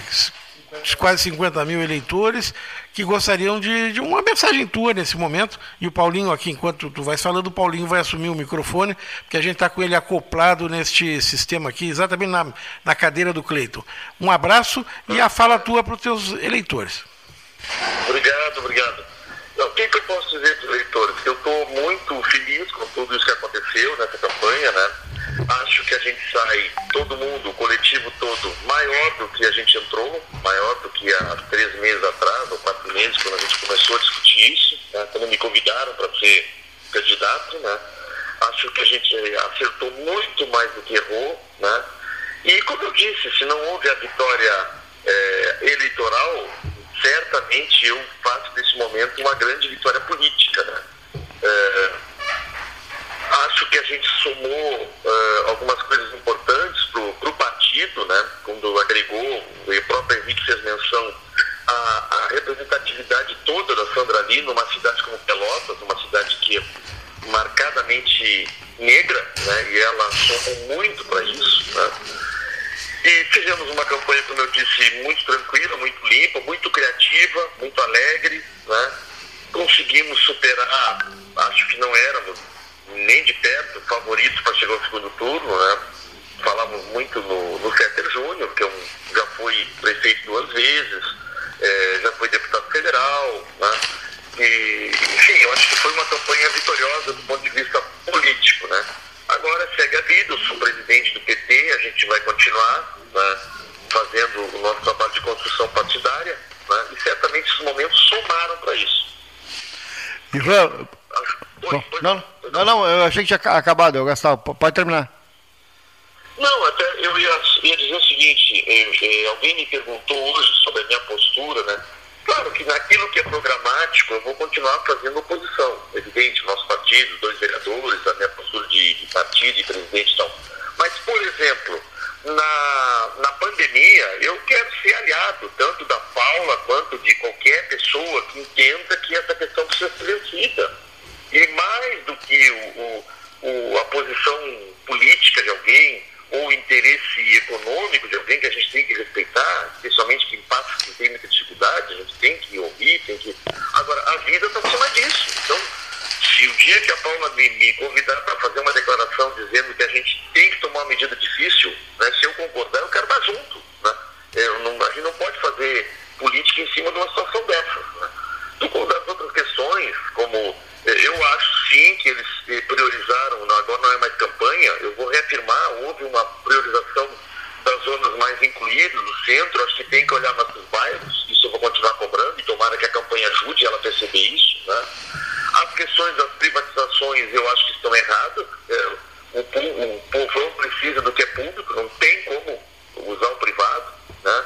quase 50 mil eleitores que gostariam de, de, uma mensagem tua nesse momento. E o Paulinho aqui, enquanto tu vais falando, o Paulinho vai assumir o microfone, porque a gente está com ele acoplado neste sistema aqui, exatamente na, na cadeira do Cleiton. Um abraço e a fala tua para os teus eleitores. Obrigado, obrigado. Não, o que, que eu posso dizer para os eleitores? Eu estou muito feliz com tudo isso que aconteceu nessa campanha, né? Acho que a gente sai, todo mundo, o coletivo todo, maior do que a gente entrou, maior do que há três meses atrás, ou quatro meses, quando a gente começou a discutir isso, né? quando me convidaram para ser candidato, né? Acho que a gente acertou muito mais do que errou, né? E como eu disse, se não houve a vitória é, eleitoral, certamente eu faço desse momento uma grande vitória política, né? É, Acho que a gente somou uh, algumas coisas importantes para o partido, né? quando agregou, e o próprio Henrique fez menção, a, a representatividade toda da Sandra ali numa cidade como Pelotas, uma cidade que é marcadamente negra, né? e ela somou muito para isso. Né? E fizemos uma campanha, como eu disse, muito tranquila, muito limpa, muito criativa, muito alegre. Né? Conseguimos superar, acho que não éramos nem de perto, favoritos para chegar ao segundo turno, né? Falamos muito no, no Féter Júnior, que é um, já foi prefeito duas vezes, é, já foi deputado federal, né? E, enfim, eu acho que foi uma campanha vitoriosa do ponto de vista político, né? Agora segue a vida, eu sou presidente do PT, a gente vai continuar né, fazendo o nosso trabalho de construção partidária, né? E certamente esses momentos somaram para isso. Ivan, não, não, não, eu achei que tinha acabado, eu gastava. Pode terminar. Não, até eu ia, ia dizer o seguinte, eh, alguém me perguntou hoje sobre a minha postura, né? Claro que naquilo que é programático eu vou continuar fazendo oposição. Evidente, nosso partido, dois vereadores, a minha postura de, de partido, de presidente e tal. Mas, por exemplo, na, na pandemia, eu quero ser aliado tanto da Paula quanto de qualquer pessoa que entenda que essa questão precisa ser vencida. E mais do que o, o, a posição política de alguém ou o interesse econômico de alguém que a gente tem que respeitar, especialmente quem passa, quem tem muita dificuldade, a gente tem que ouvir, tem que. Agora, a vida está acima disso. Então, se o dia que a Paula me, me convidar para fazer uma declaração dizendo que a gente tem que tomar uma medida difícil, né, se eu concordar, eu quero estar junto. Né? Eu não, a gente não pode fazer política em cima de uma situação dessas. Né? Das outras questões, como eu acho sim que eles priorizaram, agora não é mais campanha, eu vou reafirmar, houve uma priorização das zonas mais incluídas, do centro, acho que tem que olhar mais para os bairros, isso eu vou continuar cobrando e tomara que a campanha ajude ela a perceber isso. Né? As questões das privatizações eu acho que estão erradas, é, o, o povão precisa do que é público, não tem como usar o privado. Né?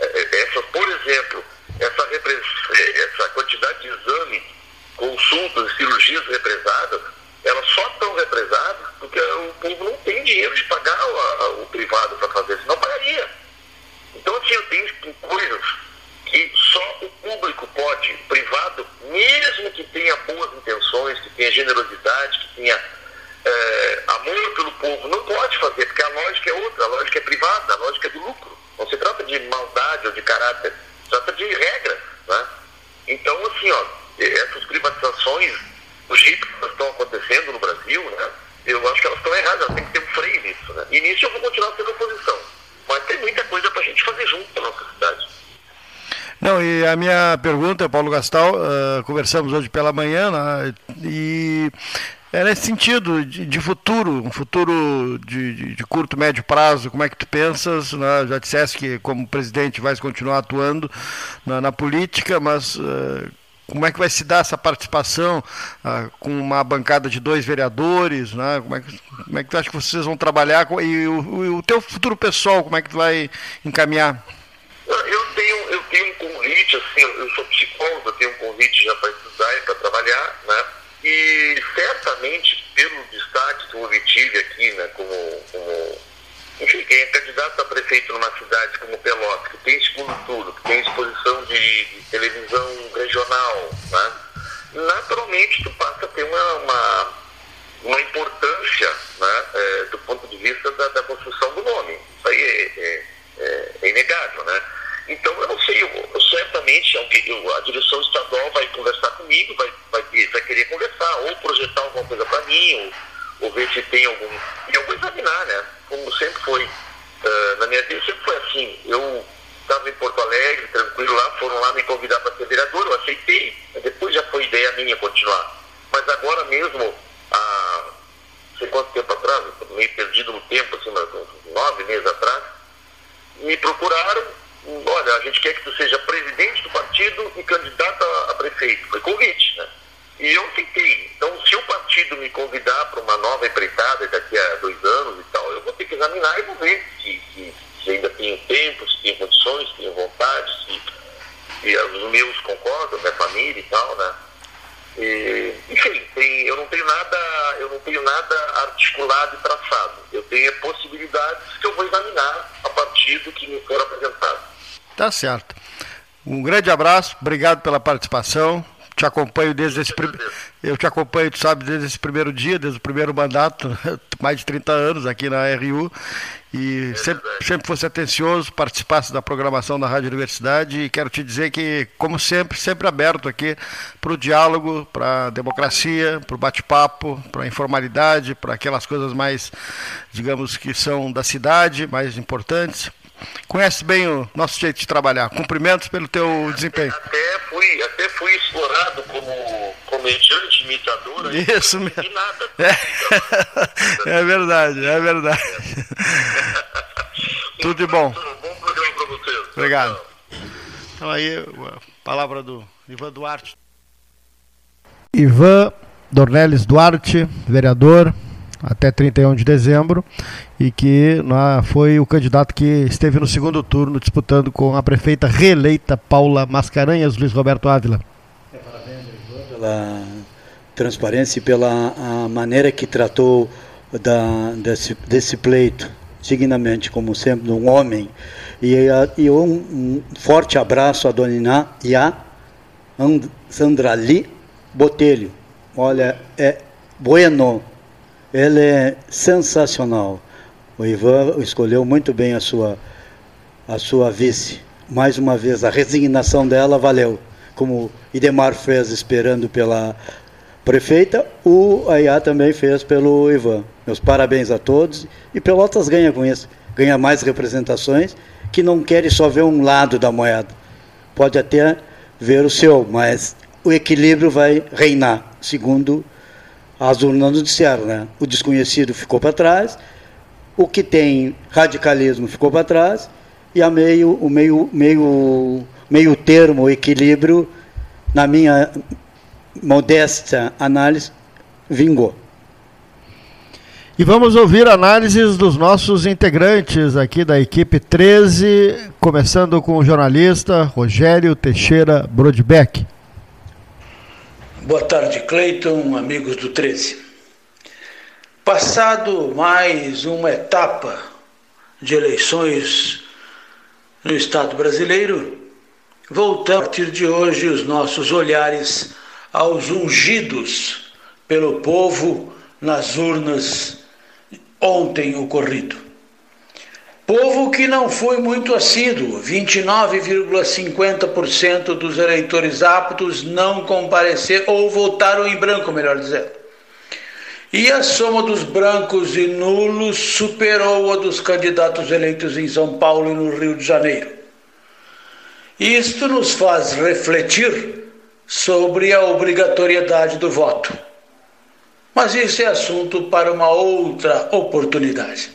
É, é, essa, por exemplo, essa, essa quantidade de exames consultas, cirurgias represadas, elas só estão represadas porque o povo não tem dinheiro de pagar o, o privado para fazer, senão pagaria. Então, assim, eu tenho coisas que só o público pode, o privado, mesmo que tenha boas intenções, que tenha generosidade, que tenha é, amor pelo povo, não pode fazer, porque a lógica é outra, a lógica é privada, a lógica é do lucro. Não se trata de maldade ou de caráter, se trata de regras. Né? Então, assim, ó, essas privatizações, o jeito que elas estão acontecendo no Brasil, né, eu acho que elas estão erradas, elas têm que ter um freio nisso. Né? E nisso eu vou continuar sendo oposição. Mas tem muita coisa para a gente fazer junto na nossa cidade. Não, e a minha pergunta, Paulo Gastal, uh, conversamos hoje pela manhã, né, e é nesse sentido de, de futuro, um futuro de, de, de, curto, médio prazo, como é que tu pensas? Né? Já disseste que como presidente vais continuar atuando na, na política, mas uh, como é que vai se dar essa participação ah, com uma bancada de dois vereadores, né? Como é que, como é que tu acha que vocês vão trabalhar e o, o teu futuro pessoal, como é que tu vai encaminhar? Eu tenho, eu tenho um convite, assim, eu sou psicólogo, eu tenho um convite já para estudar e para trabalhar, né? E certamente, pelo destaque que eu obtive aqui, né, como, como enfim, quem é candidato a prefeito numa cidade como Pelotas, que tem segundo turno, que tem exposição de, de televisão regional, né? naturalmente tu passa a ter uma, uma, uma importância né? É, do ponto de vista da, da, construção do nome. Isso aí é, é, é, é inegável. Né? Então, eu não sei, eu, eu, certamente a direção estadual vai conversar comigo, vai, vai, vai querer conversar, ou projetar alguma coisa para mim, ou ou ver se tem algum. E eu vou examinar, né? Como sempre foi. Uh, na minha vida sempre foi assim. Eu estava em Porto Alegre, tranquilo lá, foram lá me convidar para ser vereador, eu aceitei. Depois já foi ideia minha continuar. Mas agora mesmo, há não sei quanto tempo atrás, meio perdido no tempo, assim, uns nove meses atrás, me procuraram, olha, a gente quer que tu seja presidente do partido e candidato a prefeito. Foi convite, né? E eu fiquei. Então, se o partido me convidar para uma nova empreitada daqui a dois anos e tal, eu vou ter que examinar e vou ver se, se, se ainda tenho tempo, se tenho condições, se tenho vontade, se, se os meus concordam, minha família e tal, né? E, enfim, tem, eu não tenho nada, eu não tenho nada articulado e traçado. Eu tenho possibilidades que eu vou examinar a partir do que me for apresentado. Tá certo. Um grande abraço, obrigado pela participação te acompanho desde esse primeiro. Eu te acompanho, tu sabe, desde esse primeiro dia, desde o primeiro mandato, mais de 30 anos aqui na RU. E sempre, sempre fosse atencioso, participasse da programação da Rádio Universidade. E quero te dizer que, como sempre, sempre aberto aqui para o diálogo, para a democracia, para o bate-papo, para a informalidade, para aquelas coisas mais, digamos, que são da cidade, mais importantes. Conhece bem o nosso jeito de trabalhar. Cumprimentos pelo teu desempenho. Até fui, até fui explorado como comediante, imitador. Isso mesmo. E nada. É, é verdade, é verdade. Tudo de bom. Bom programa para vocês. Obrigado. Então aí, a palavra do Ivan Duarte. Ivan Dornelles Duarte, vereador, até 31 de dezembro, e que na, foi o candidato que esteve no segundo turno disputando com a prefeita reeleita Paula Mascarenhas, Luiz Roberto Ávila. Pela transparência e pela maneira que tratou da, desse, desse pleito, dignamente, como sempre, um homem. E, e um, um, forte abraço a Dona Iná e a Sandra Lee Botelho. Olha, é bueno ele é sensacional. O Ivan escolheu muito bem a sua, a sua vice. Mais uma vez, a resignação dela valeu. Como Idemar fez esperando pela prefeita, o Ayá também fez pelo Ivan. Meus parabéns a todos. E Pelotas ganha com isso. Ganha mais representações que não querem só ver um lado da moeda. Pode até ver o seu, mas o equilíbrio vai reinar, segundo as urnas nos disseram, né? O desconhecido ficou para trás, o que tem radicalismo ficou para trás e a meio, o meio, meio, meio termo, equilíbrio, na minha modesta análise, vingou. E vamos ouvir análises dos nossos integrantes aqui da equipe 13, começando com o jornalista Rogério Teixeira Brodbeck. Boa tarde, Cleiton, amigos do 13. Passado mais uma etapa de eleições no Estado brasileiro, voltamos a partir de hoje os nossos olhares aos ungidos pelo povo nas urnas ontem ocorrido. Povo que não foi muito assíduo, 29,50% dos eleitores aptos não compareceram ou votaram em branco, melhor dizendo. E a soma dos brancos e nulos superou a dos candidatos eleitos em São Paulo e no Rio de Janeiro. Isto nos faz refletir sobre a obrigatoriedade do voto. Mas isso é assunto para uma outra oportunidade.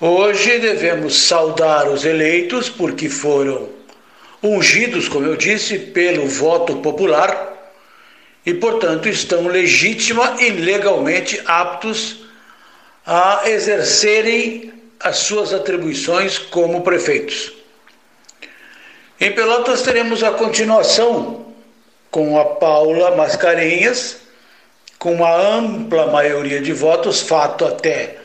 Hoje devemos saudar os eleitos porque foram ungidos, como eu disse, pelo voto popular e, portanto, estão legítima e legalmente aptos a exercerem as suas atribuições como prefeitos. Em Pelotas teremos a continuação com a Paula Mascarenhas, com uma ampla maioria de votos, fato até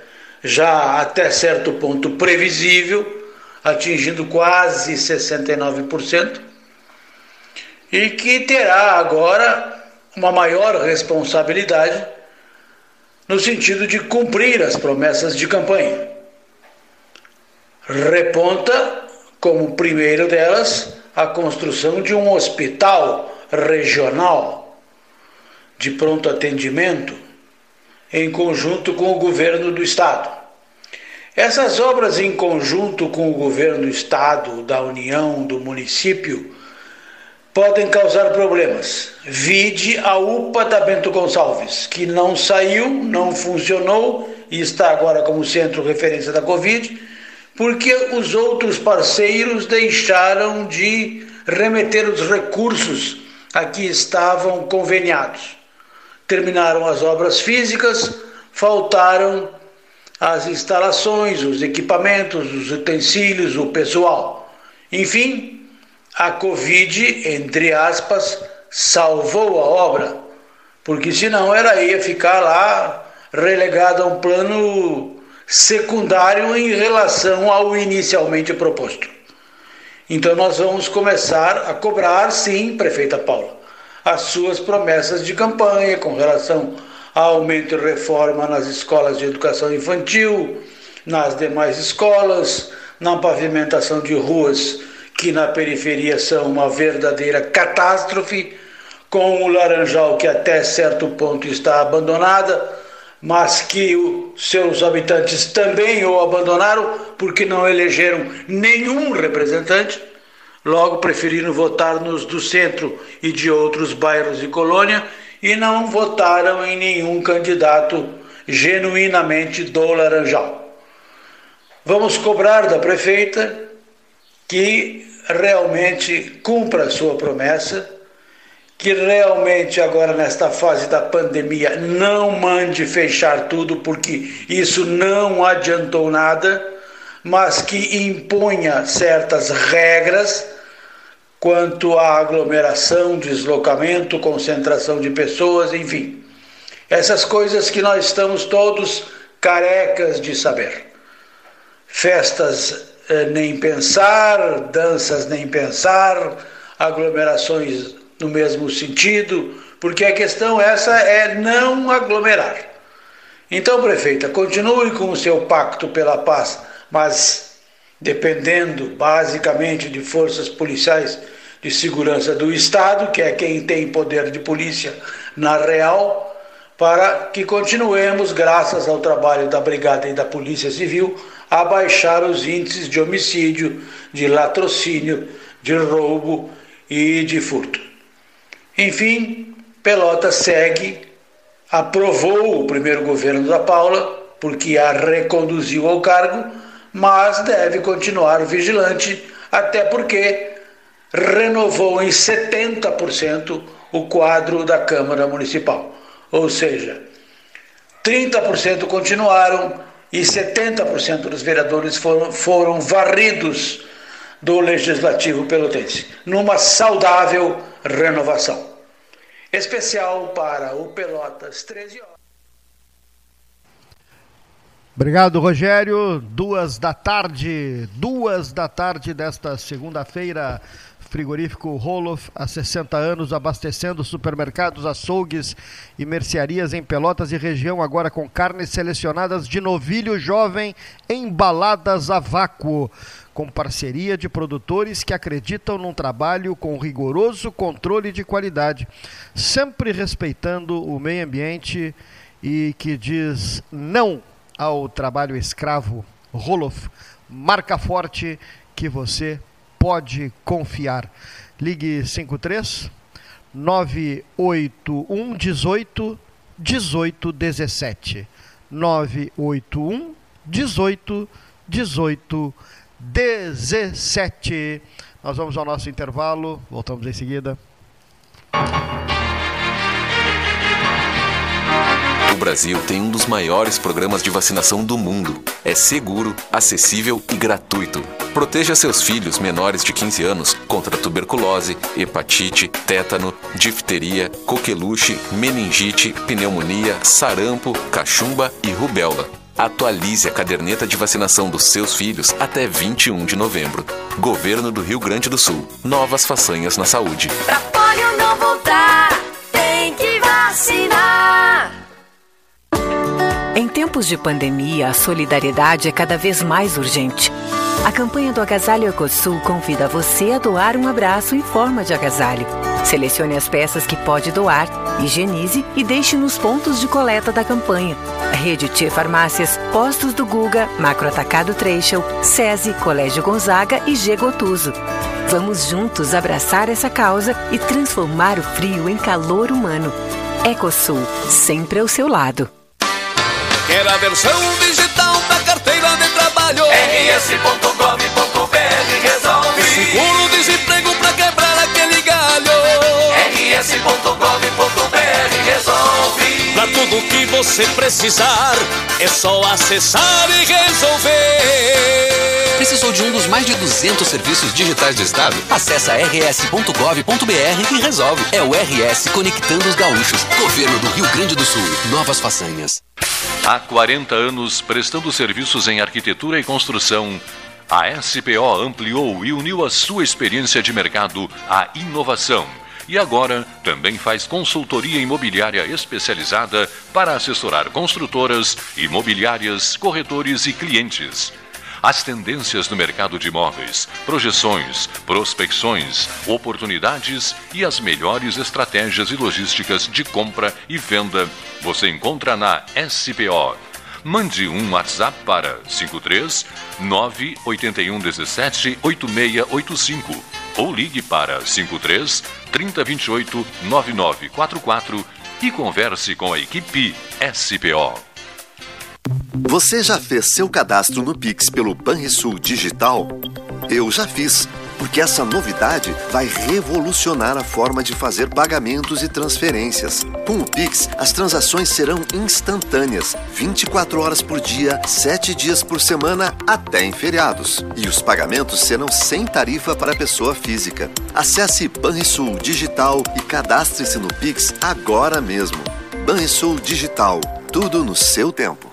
já até certo ponto previsível, atingindo quase 69%, e que terá agora uma maior responsabilidade no sentido de cumprir as promessas de campanha. Reponta como primeiro delas a construção de um hospital regional de pronto atendimento em conjunto com o governo do Estado. Essas obras, em conjunto com o governo do Estado, da União, do município, podem causar problemas. Vide a UPA da Bento Gonçalves, que não saiu, não funcionou e está agora como centro referência da Covid, porque os outros parceiros deixaram de remeter os recursos a que estavam conveniados terminaram as obras físicas, faltaram as instalações, os equipamentos, os utensílios, o pessoal. Enfim, a Covid, entre aspas, salvou a obra, porque senão ela ia ficar lá relegada a um plano secundário em relação ao inicialmente proposto. Então nós vamos começar a cobrar, sim, prefeita Paula, as suas promessas de campanha com relação a aumento e reforma nas escolas de educação infantil, nas demais escolas, na pavimentação de ruas que na periferia são uma verdadeira catástrofe, com o Laranjal que até certo ponto está abandonada, mas que os seus habitantes também o abandonaram porque não elegeram nenhum representante, logo preferiram votar nos do centro e de outros bairros e colônia e não votaram em nenhum candidato genuinamente do Laranjal. Vamos cobrar da prefeita que realmente cumpra a sua promessa, que realmente agora nesta fase da pandemia não mande fechar tudo, porque isso não adiantou nada, mas que imponha certas regras quanto à aglomeração, deslocamento, concentração de pessoas, enfim. Essas coisas que nós estamos todos carecas de saber festas eh, nem pensar, danças nem pensar, aglomerações no mesmo sentido, porque a questão essa é não aglomerar. Então, prefeita, continue com o seu pacto pela paz, mas dependendo basicamente de forças policiais de segurança do Estado, que é quem tem poder de polícia na real, para que continuemos, graças ao trabalho da Brigada e da Polícia Civil, a baixar os índices de homicídio, de latrocínio, de roubo e de furto. Enfim, Pelota segue, aprovou o primeiro governo da Paula, porque a reconduziu ao cargo, mas deve continuar vigilante, até porque renovou em 70% o quadro da Câmara Municipal. Ou seja, 30% continuaram, e 70% dos vereadores foram, foram varridos do Legislativo Pelotense, numa saudável renovação. Especial para o Pelotas, 13 horas. Obrigado, Rogério. Duas da tarde, duas da tarde desta segunda-feira, frigorífico Roloff, há 60 anos, abastecendo supermercados, açougues e mercearias em Pelotas e região, agora com carnes selecionadas de novilho jovem, embaladas a vácuo, com parceria de produtores que acreditam num trabalho com rigoroso controle de qualidade, sempre respeitando o meio ambiente e que diz não ao trabalho escravo. Roloff, marca forte que você pode confiar. Ligue 53 981 18 18 17. 981 18 18 17. Nós vamos ao nosso intervalo, voltamos em seguida. O Brasil tem um dos maiores programas de vacinação do mundo. É seguro, acessível e gratuito. Proteja seus filhos menores de 15 anos contra tuberculose, hepatite, tétano, difteria, coqueluche, meningite, pneumonia, sarampo, cachumba e rubéola. Atualize a caderneta de vacinação dos seus filhos até 21 de novembro. Governo do Rio Grande do Sul. Novas façanhas na saúde. Pra polio não voltar, tem que vacinar. Em tempos de pandemia, a solidariedade é cada vez mais urgente. A campanha do Agasalho Ecosul convida você a doar um abraço em forma de agasalho. Selecione as peças que pode doar, higienize e deixe nos pontos de coleta da campanha. Rede T Farmácias, Postos do Guga, Macro Atacado Treixel, SESI, Colégio Gonzaga e G Gotuso. Vamos juntos abraçar essa causa e transformar o frio em calor humano. Ecosul, sempre ao seu lado. Quer a versão digital da carteira de trabalho? rs.gov.br resolve. Seguro-desemprego pra quebrar. rs.gov.br resolve. Pra tudo que você precisar, é só acessar e resolver. Precisou de um dos mais de 200 serviços digitais do Estado? Acesse rs.gov.br e resolve. É o RS Conectando os Gaúchos. Governo do Rio Grande do Sul. Novas façanhas. Há 40 anos prestando serviços em arquitetura e construção, a SPO ampliou e uniu a sua experiência de mercado à inovação. E agora Também faz consultoria imobiliária especializada para assessorar construtoras, imobiliárias, corretores e clientes as tendências no mercado de imóveis, projeções, prospecções, oportunidades e as melhores estratégias e logísticas de compra e venda você encontra na SPO. Mande um WhatsApp para 53 981 17 8685 ou ligue para 53 3028 9944 e converse com a equipe SPO. Você já fez seu cadastro no Pix pelo Banrisul Digital? Eu já fiz, porque essa novidade vai revolucionar a forma de fazer pagamentos e transferências. Com o Pix, as transações serão instantâneas, 24 horas por dia, 7 dias por semana, até em feriados. E os pagamentos serão sem tarifa para pessoa física. Acesse Banrisul Digital e cadastre-se no Pix agora mesmo. Banrisul Digital, tudo no seu tempo.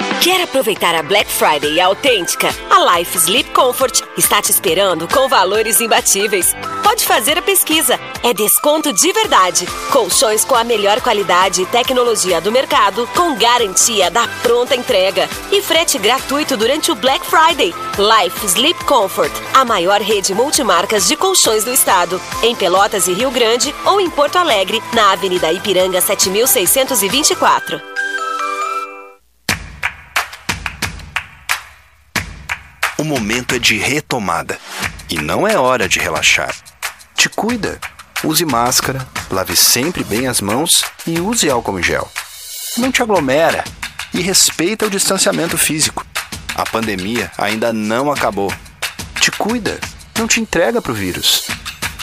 Quer aproveitar a Black Friday autêntica? A Life Sleep Comfort está te esperando com valores imbatíveis. Pode fazer a pesquisa. É desconto de verdade. Colchões com a melhor qualidade e tecnologia do mercado, com garantia da pronta entrega. E frete gratuito durante o Black Friday. Life Sleep Comfort, a maior rede multimarcas de colchões do estado. Em Pelotas e Rio Grande ou em Porto Alegre, na Avenida Ipiranga 7624. O momento é de retomada. E não é hora de relaxar. Te cuida. Use máscara, lave sempre bem as mãos e use álcool em gel. Não te aglomera e respeita o distanciamento físico. A pandemia ainda não acabou. Te cuida, não te entrega para o vírus.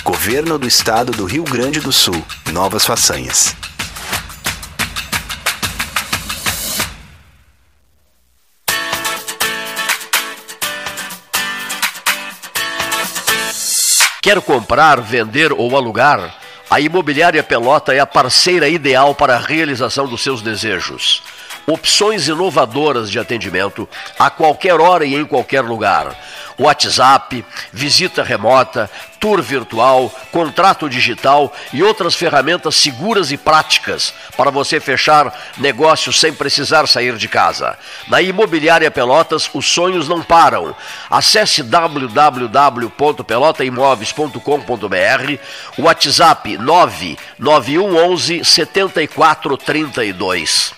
Governo do Estado do Rio Grande do Sul. Novas façanhas. Quer comprar, vender ou alugar? A Imobiliária Pelota é a parceira ideal para a realização dos seus desejos. Opções inovadoras de atendimento a qualquer hora e em qualquer lugar WhatsApp, visita remota, tour virtual, contrato digital e outras ferramentas seguras e práticas para você fechar negócios sem precisar sair de casa. Na Imobiliária Pelotas, os sonhos não param. Acesse www.pelotaimoveis.com.br, WhatsApp 99111 7432.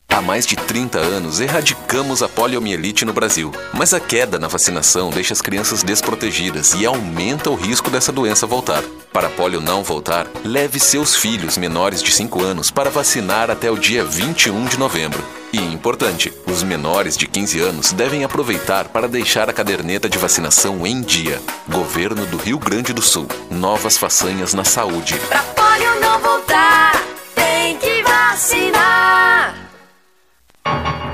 Há mais de 30 anos erradicamos a poliomielite no Brasil, mas a queda na vacinação deixa as crianças desprotegidas e aumenta o risco dessa doença voltar. Para a polio não voltar, leve seus filhos menores de 5 anos para vacinar até o dia 21 de novembro. E importante, os menores de 15 anos devem aproveitar para deixar a caderneta de vacinação em dia. Governo do Rio Grande do Sul. Novas façanhas na saúde. Polio não voltar, tem que vacinar. Thank you.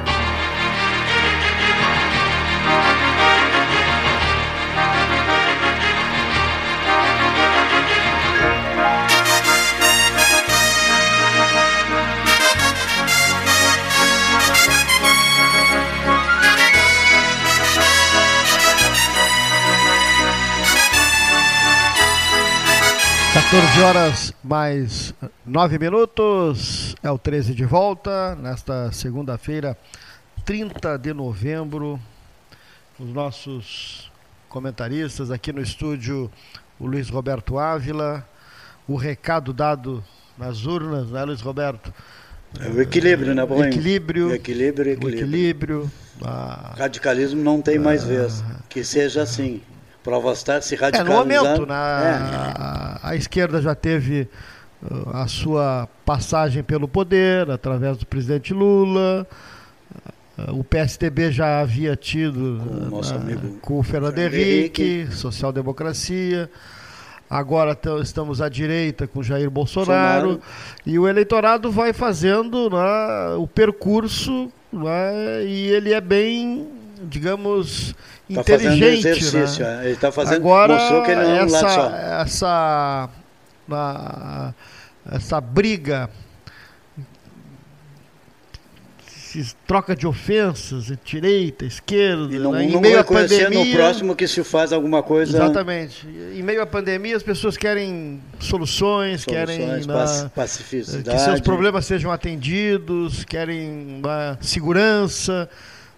14 horas mais 9 minutos. é o 13 de volta, nesta segunda-feira, 30 de novembro. Os nossos comentaristas aqui no estúdio, o Luiz Roberto Ávila. O recado dado nas urnas, né, Luiz Roberto? É o equilíbrio, né, Paulinho? Equilíbrio. Equilíbrio, equilíbrio. O equilíbrio. A... Radicalismo não tem mais vez. Que seja assim. Prova estar se radicalizando. É, no momento, na, né, é. a, esquerda já teve uh, a sua passagem pelo poder através do presidente Lula. Uh, o PSDB já havia tido com o, nosso uh, amigo com o Fernando Henrique, social-democracia. Agora estamos à direita com Jair Bolsonaro, Bolsonaro. e o eleitorado vai fazendo né, o percurso né, e ele é bem, digamos, tá inteligente. Fazendo exercício, né? Ele está fazendo, Agora, mostrou que ele não essa, é um lado só. Essa, essa, essa briga troca de ofensas, direita, esquerda, e não, né? em não meio à pandemia, no próximo que se faz alguma coisa. Exatamente. Em meio à pandemia, as pessoas querem soluções, soluções querem na, pacificidade. que seus problemas sejam atendidos, querem uma segurança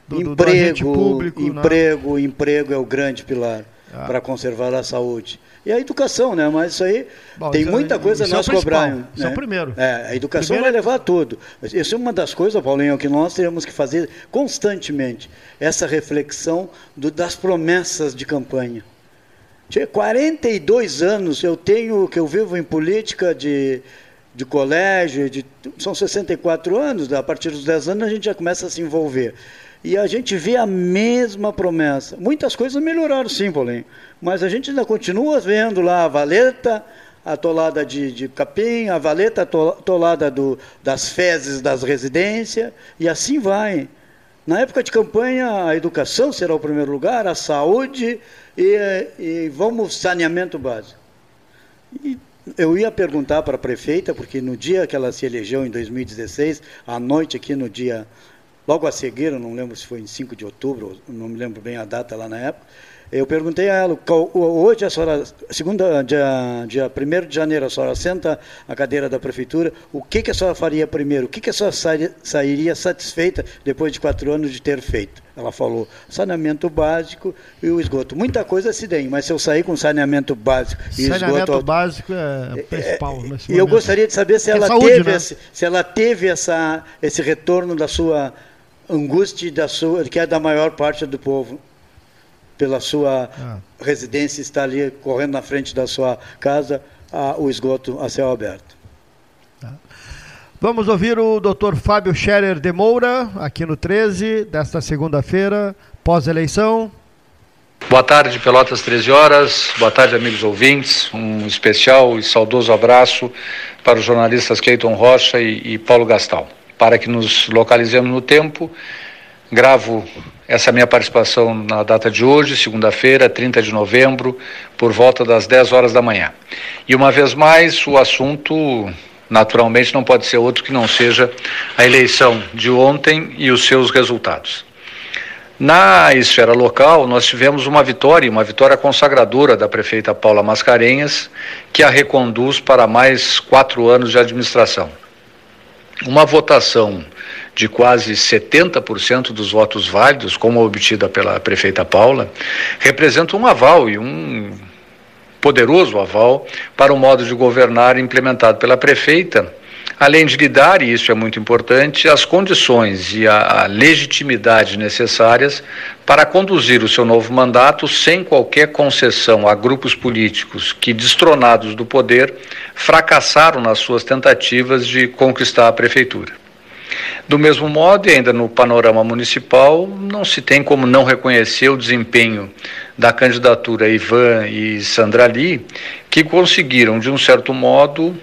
do, emprego, do público. Emprego, né? emprego é o grande pilar ah. para conservar a saúde e a educação, né? Mas isso aí Bom, tem muita é, coisa a nós é cobrar. Né? Isso é o primeiro. É, a educação primeiro... vai levar a tudo. Isso é uma das coisas, Paulinho, que nós temos que fazer constantemente. Essa reflexão do, das promessas de campanha. Tinha 42 anos eu tenho, que eu vivo em política de, de colégio, de, são 64 anos, a partir dos 10 anos a gente já começa a se envolver. E a gente vê a mesma promessa. Muitas coisas melhoraram sim, Paulinho. Mas a gente ainda continua vendo lá a valeta atolada de, de capim, a valeta atolada do, das fezes das residências, e assim vai. Na época de campanha, a educação será o primeiro lugar, a saúde e, e vamos saneamento básico. E eu ia perguntar para a prefeita, porque no dia que ela se elegeu, em 2016, à noite aqui no dia, logo a seguir, não lembro se foi em 5 de outubro, não me lembro bem a data lá na época, eu perguntei a ela, hoje a senhora, segunda, dia, dia 1 de janeiro, a senhora senta a cadeira da prefeitura, o que, que a senhora faria primeiro? O que, que a senhora sairia, sairia satisfeita depois de quatro anos de ter feito? Ela falou, saneamento básico e o esgoto. Muita coisa se tem, mas se eu sair com saneamento básico e saneamento esgoto... básico é, é principal. E eu gostaria de saber se, ela, é saúde, teve né? esse, se ela teve essa, esse retorno da sua angústia, da sua, que é da maior parte do povo pela sua ah. residência, está ali correndo na frente da sua casa a, o esgoto a céu aberto. Tá. Vamos ouvir o Dr. Fábio Scherer de Moura, aqui no 13, desta segunda-feira, pós-eleição. Boa tarde, Pelotas 13 horas. Boa tarde, amigos ouvintes. Um especial e saudoso abraço para os jornalistas Cleiton Rocha e, e Paulo Gastal. Para que nos localizemos no tempo, gravo essa minha participação na data de hoje, segunda-feira, 30 de novembro, por volta das 10 horas da manhã. E uma vez mais, o assunto naturalmente não pode ser outro que não seja a eleição de ontem e os seus resultados. Na esfera local, nós tivemos uma vitória, uma vitória consagradora da prefeita Paula Mascarenhas, que a reconduz para mais quatro anos de administração. Uma votação de quase 70% dos votos válidos, como obtida pela prefeita Paula, representa um aval e um poderoso aval para o modo de governar implementado pela prefeita, além de lhe dar, e isso é muito importante, as condições e a, a legitimidade necessárias para conduzir o seu novo mandato sem qualquer concessão a grupos políticos que, destronados do poder, fracassaram nas suas tentativas de conquistar a prefeitura. Do mesmo modo, e ainda no panorama municipal, não se tem como não reconhecer o desempenho da candidatura Ivan e Sandra Lee, que conseguiram, de um certo modo,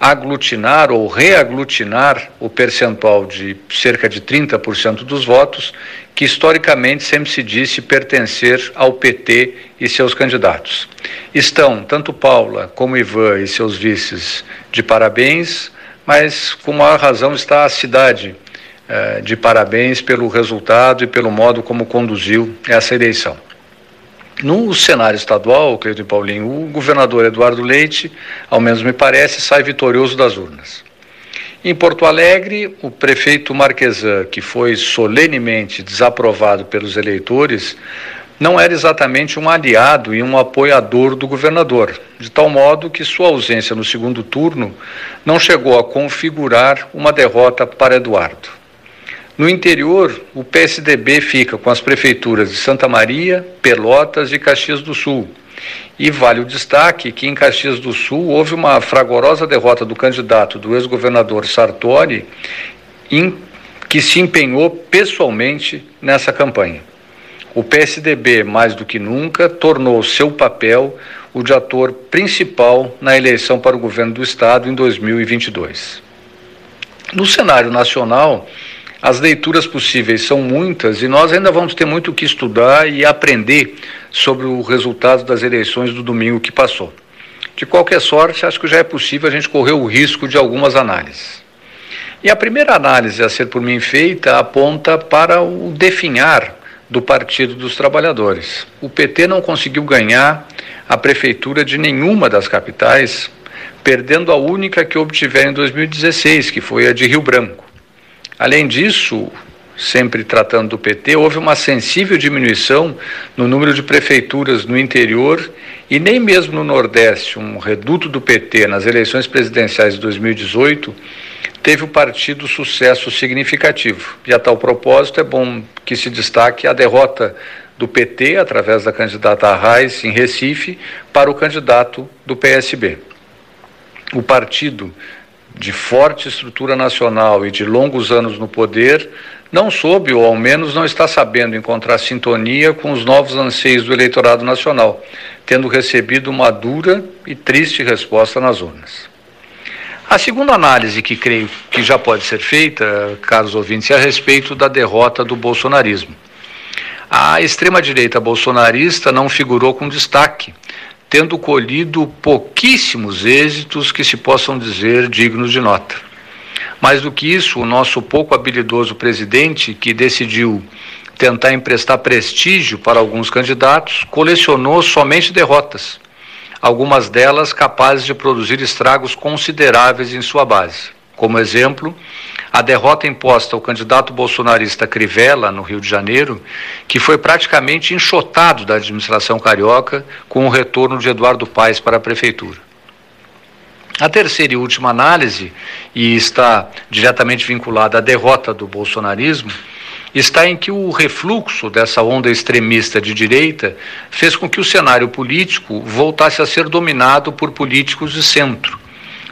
aglutinar ou reaglutinar o percentual de cerca de 30% dos votos, que historicamente sempre se disse pertencer ao PT e seus candidatos. Estão tanto Paula como Ivan e seus vices de parabéns mas com maior razão está a cidade eh, de parabéns pelo resultado e pelo modo como conduziu essa eleição. No cenário estadual, Cleiton e Paulinho, o governador Eduardo Leite, ao menos me parece, sai vitorioso das urnas. Em Porto Alegre, o prefeito Marquesan, que foi solenemente desaprovado pelos eleitores, não era exatamente um aliado e um apoiador do governador, de tal modo que sua ausência no segundo turno não chegou a configurar uma derrota para Eduardo. No interior, o PSDB fica com as prefeituras de Santa Maria, Pelotas e Caxias do Sul. E vale o destaque que em Caxias do Sul houve uma fragorosa derrota do candidato do ex-governador Sartori, em, que se empenhou pessoalmente nessa campanha. O PSDB, mais do que nunca, tornou seu papel o de ator principal na eleição para o governo do Estado em 2022. No cenário nacional, as leituras possíveis são muitas e nós ainda vamos ter muito o que estudar e aprender sobre o resultado das eleições do domingo que passou. De qualquer sorte, acho que já é possível a gente correr o risco de algumas análises. E a primeira análise a ser por mim feita aponta para o definhar do Partido dos Trabalhadores. O PT não conseguiu ganhar a prefeitura de nenhuma das capitais, perdendo a única que obtiveram em 2016, que foi a de Rio Branco. Além disso, sempre tratando do PT, houve uma sensível diminuição no número de prefeituras no interior e nem mesmo no Nordeste, um reduto do PT nas eleições presidenciais de 2018 teve o partido sucesso significativo. E a tal propósito é bom que se destaque a derrota do PT, através da candidata Arraes, em Recife, para o candidato do PSB. O partido, de forte estrutura nacional e de longos anos no poder, não soube, ou ao menos não está sabendo, encontrar sintonia com os novos anseios do eleitorado nacional, tendo recebido uma dura e triste resposta nas urnas. A segunda análise que creio que já pode ser feita, caros ouvintes, é a respeito da derrota do bolsonarismo. A extrema-direita bolsonarista não figurou com destaque, tendo colhido pouquíssimos êxitos que se possam dizer dignos de nota. Mais do que isso, o nosso pouco habilidoso presidente, que decidiu tentar emprestar prestígio para alguns candidatos, colecionou somente derrotas algumas delas capazes de produzir estragos consideráveis em sua base. Como exemplo, a derrota imposta ao candidato bolsonarista Crivella, no Rio de Janeiro, que foi praticamente enxotado da administração carioca com o retorno de Eduardo Paes para a prefeitura. A terceira e última análise, e está diretamente vinculada à derrota do bolsonarismo, está em que o refluxo dessa onda extremista de direita fez com que o cenário político voltasse a ser dominado por políticos de centro,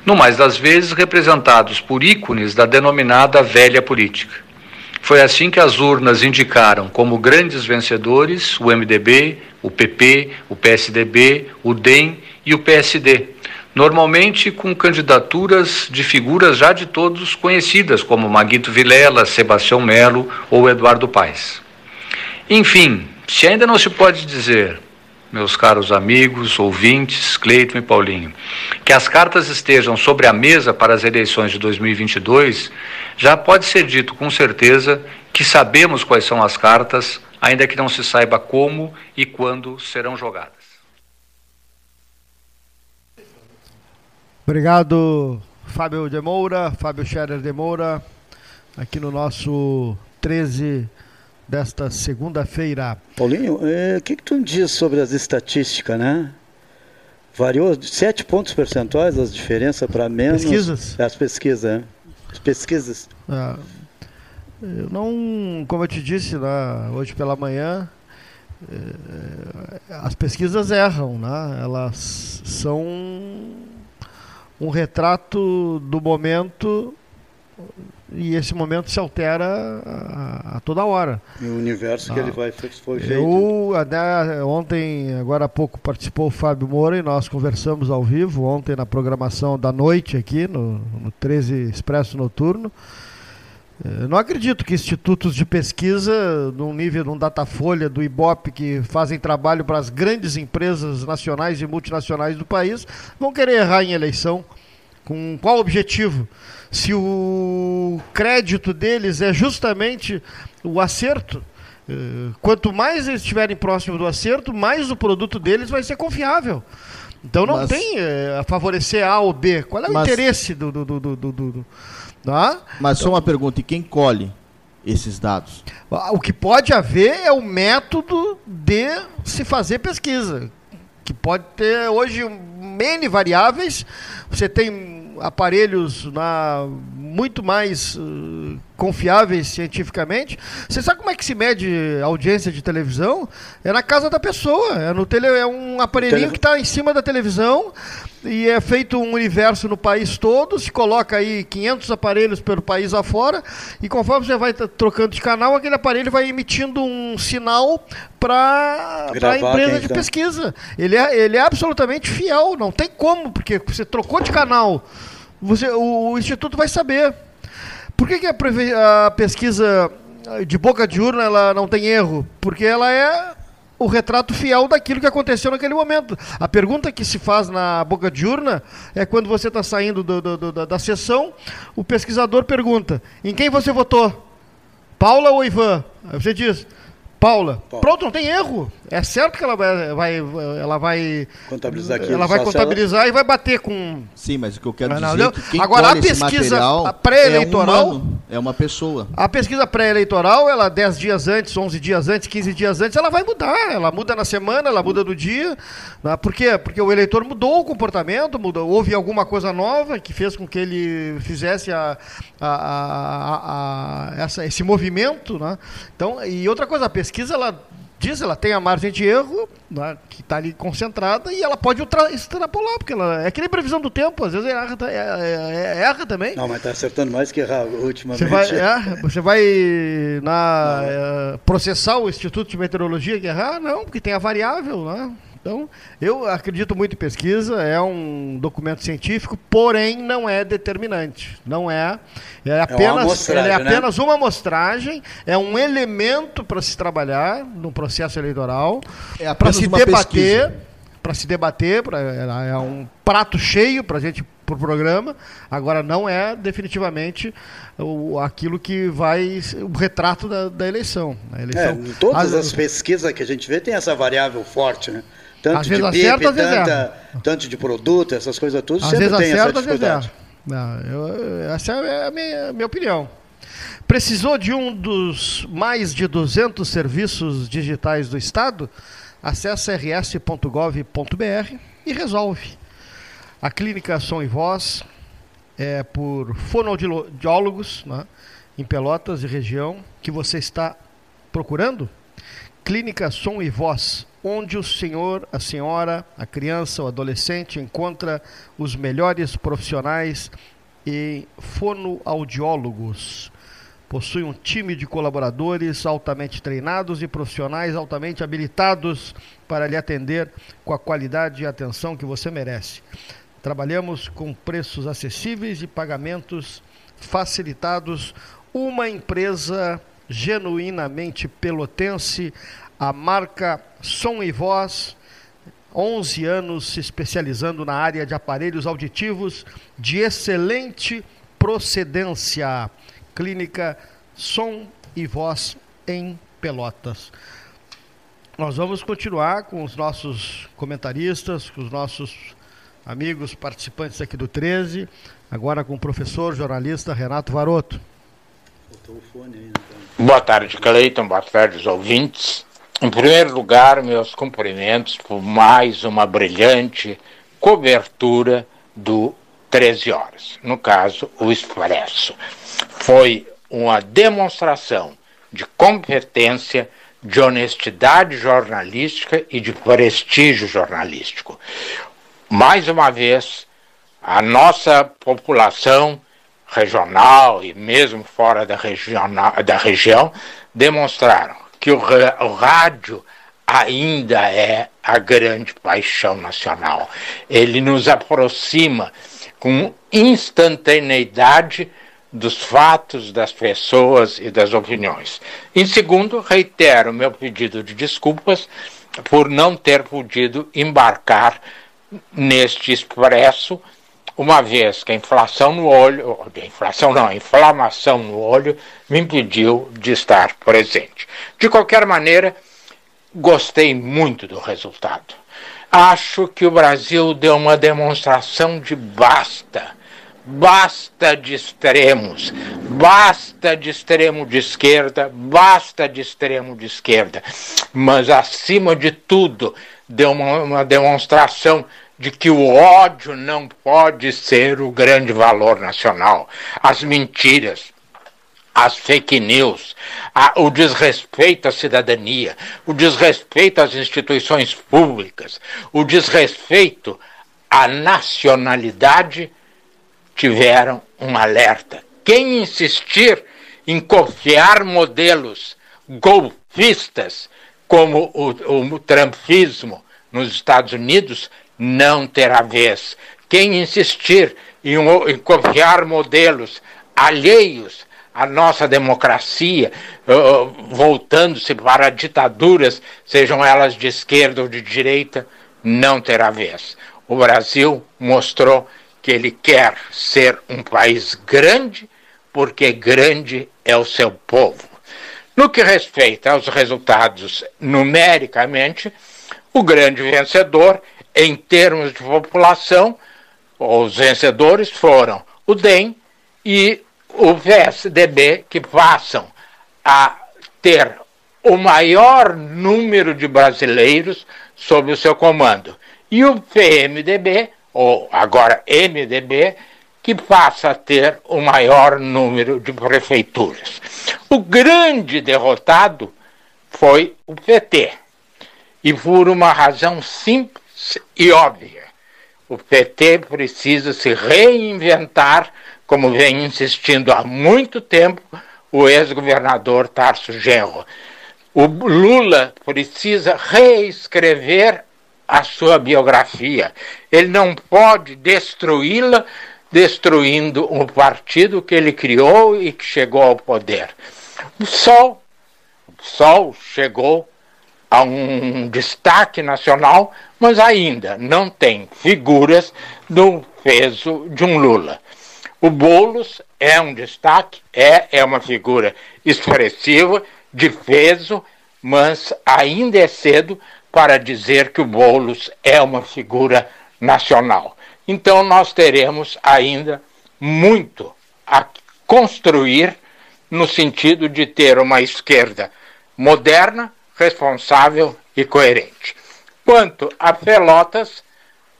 no mais das vezes representados por ícones da denominada velha política. Foi assim que as urnas indicaram como grandes vencedores o MDB, o PP, o PSDB, o DEM e o PSD normalmente com candidaturas de figuras já de todos conhecidas, como Maguito Vilela, Sebastião Melo ou Eduardo Paes. Enfim, se ainda não se pode dizer, meus caros amigos, ouvintes, Cleiton e Paulinho, que as cartas estejam sobre a mesa para as eleições de 2022, já pode ser dito com certeza que sabemos quais são as cartas, ainda que não se saiba como e quando serão jogadas. Obrigado, Fábio de Moura, Fábio Scherer de Moura, aqui no nosso 13 desta segunda-feira. Paulinho, é, o que, que tu diz sobre as estatísticas, né? Variou sete pontos percentuais as diferenças para menos. Pesquisas? As pesquisas, é. As pesquisas. É, eu não, como eu te disse lá hoje pela manhã, é, as pesquisas erram, né? Elas são um retrato do momento e esse momento se altera a, a toda hora. E o universo ah, que ele vai foi feito. Eu, né, ontem, agora há pouco, participou o Fábio Moura e nós conversamos ao vivo, ontem na programação da noite aqui, no, no 13 Expresso Noturno. Eu não acredito que institutos de pesquisa, num nível de um Datafolha, do IBOP, que fazem trabalho para as grandes empresas nacionais e multinacionais do país, vão querer errar em eleição. Com qual objetivo? Se o crédito deles é justamente o acerto, eh, quanto mais eles estiverem próximo do acerto, mais o produto deles vai ser confiável. Então não Mas... tem é, a favorecer A ou B. Qual é o Mas... interesse do, do, do, do Tá? Mas então, só uma pergunta, e quem colhe esses dados? O que pode haver é o método de se fazer pesquisa, que pode ter hoje N variáveis, você tem aparelhos na, muito mais uh, confiáveis cientificamente. Você sabe como é que se mede audiência de televisão? É na casa da pessoa, é, no tele, é um aparelhinho que está em cima da televisão e é feito um universo no país todo, se coloca aí 500 aparelhos pelo país afora, e conforme você vai trocando de canal, aquele aparelho vai emitindo um sinal para a empresa de então. pesquisa. Ele é, ele é absolutamente fiel, não tem como, porque você trocou de canal, você, o, o Instituto vai saber. Por que, que a, a pesquisa de boca de urna ela não tem erro? Porque ela é o retrato fiel daquilo que aconteceu naquele momento. A pergunta que se faz na boca de urna é quando você está saindo do, do, do, da, da sessão, o pesquisador pergunta: em quem você votou? Paula ou Ivan? Aí você diz: Paula. Paula. Pronto, não tem erro. É certo que ela vai, vai ela vai contabilizar aquilo. Ela vai contabilizar ela... e vai bater com. Sim, mas o que eu quero dizer é que quem Agora a pesquisa pré-eleitoral é, é, uma pessoa. A pesquisa pré-eleitoral, ela 10 dias antes, 11 dias antes, 15 dias antes, ela vai mudar. Ela muda na semana, ela muda no dia. Né? Por quê? Porque o eleitor mudou o comportamento, mudou, houve alguma coisa nova que fez com que ele fizesse a, a, a, a essa, esse movimento, né? Então, e outra coisa, a pesquisa ela diz, ela tem a margem de erro, né, que está ali concentrada, e ela pode extrapolar, porque ela é que nem previsão do tempo, às vezes erra, é, é, é, erra também. Não, mas está acertando mais que errar ultimamente. Você vai, é, você vai na, é, processar o Instituto de Meteorologia que errar? Não, porque tem a variável, né? Então, eu acredito muito em pesquisa, é um documento científico, porém não é determinante. Não é. É apenas, é, é apenas né? uma amostragem, é um elemento para se trabalhar no processo eleitoral, é para se debater, para se debater, é um prato cheio para a gente para o programa. Agora não é definitivamente o, aquilo que vai o retrato da, da eleição. A eleição é, todas as, as pesquisas que a gente vê tem essa variável forte, né? Tanto às de vezes acerta, tanta, tanto de produto, essas coisas todas, às sempre vezes tem acerta, essa dificuldade. Não, eu, essa é a minha, a minha opinião. Precisou de um dos mais de 200 serviços digitais do Estado? Acesse rs.gov.br e resolve. A clínica Som e Voz é por fonoaudiólogos né, em Pelotas e região que você está procurando. Clínica Som e Voz onde o senhor, a senhora, a criança, o adolescente encontra os melhores profissionais e fonoaudiólogos. Possui um time de colaboradores altamente treinados e profissionais altamente habilitados para lhe atender com a qualidade e atenção que você merece. Trabalhamos com preços acessíveis e pagamentos facilitados. Uma empresa genuinamente pelotense a marca Som e Voz, 11 anos se especializando na área de aparelhos auditivos de excelente procedência. Clínica Som e Voz em Pelotas. Nós vamos continuar com os nossos comentaristas, com os nossos amigos participantes aqui do 13, agora com o professor jornalista Renato Varoto. Boa tarde, Cleiton. Boa tarde, os ouvintes. Em primeiro lugar, meus cumprimentos por mais uma brilhante cobertura do 13 horas, no caso, o Expresso. Foi uma demonstração de competência, de honestidade jornalística e de prestígio jornalístico. Mais uma vez, a nossa população regional e mesmo fora da, regional, da região demonstraram que o, o rádio ainda é a grande paixão nacional. Ele nos aproxima com instantaneidade dos fatos, das pessoas e das opiniões. Em segundo, reitero meu pedido de desculpas por não ter podido embarcar neste expresso uma vez que a inflação no olho, a inflação não, a inflamação no olho me impediu de estar presente. De qualquer maneira, gostei muito do resultado. Acho que o Brasil deu uma demonstração de basta, basta de extremos, basta de extremo de esquerda, basta de extremo de esquerda. Mas, acima de tudo, deu uma, uma demonstração de que o ódio não pode ser o grande valor nacional. As mentiras, as fake news, a, o desrespeito à cidadania, o desrespeito às instituições públicas, o desrespeito à nacionalidade tiveram um alerta. Quem insistir em copiar modelos golpistas como o, o trumpismo nos Estados Unidos não terá vez. Quem insistir em, em copiar modelos alheios à nossa democracia, voltando-se para ditaduras, sejam elas de esquerda ou de direita, não terá vez. O Brasil mostrou que ele quer ser um país grande, porque grande é o seu povo. No que respeita aos resultados numericamente, o grande vencedor, em termos de população, os vencedores foram o DEM e o PSDB, que passam a ter o maior número de brasileiros sob o seu comando. E o PMDB ou agora MDB, que passa a ter o maior número de prefeituras. O grande derrotado foi o PT, e por uma razão simples e óbvia. O PT precisa se reinventar, como vem insistindo há muito tempo o ex-governador Tarso Genro. O Lula precisa reescrever a sua biografia. Ele não pode destruí-la destruindo o partido que ele criou e que chegou ao poder. O Sol, o Sol chegou a um destaque nacional, mas ainda não tem figuras do peso de um Lula. O Boulos é um destaque, é, é uma figura expressiva, de peso, mas ainda é cedo para dizer que o Boulos é uma figura nacional. Então nós teremos ainda muito a construir no sentido de ter uma esquerda moderna, responsável e coerente. Quanto a Pelotas,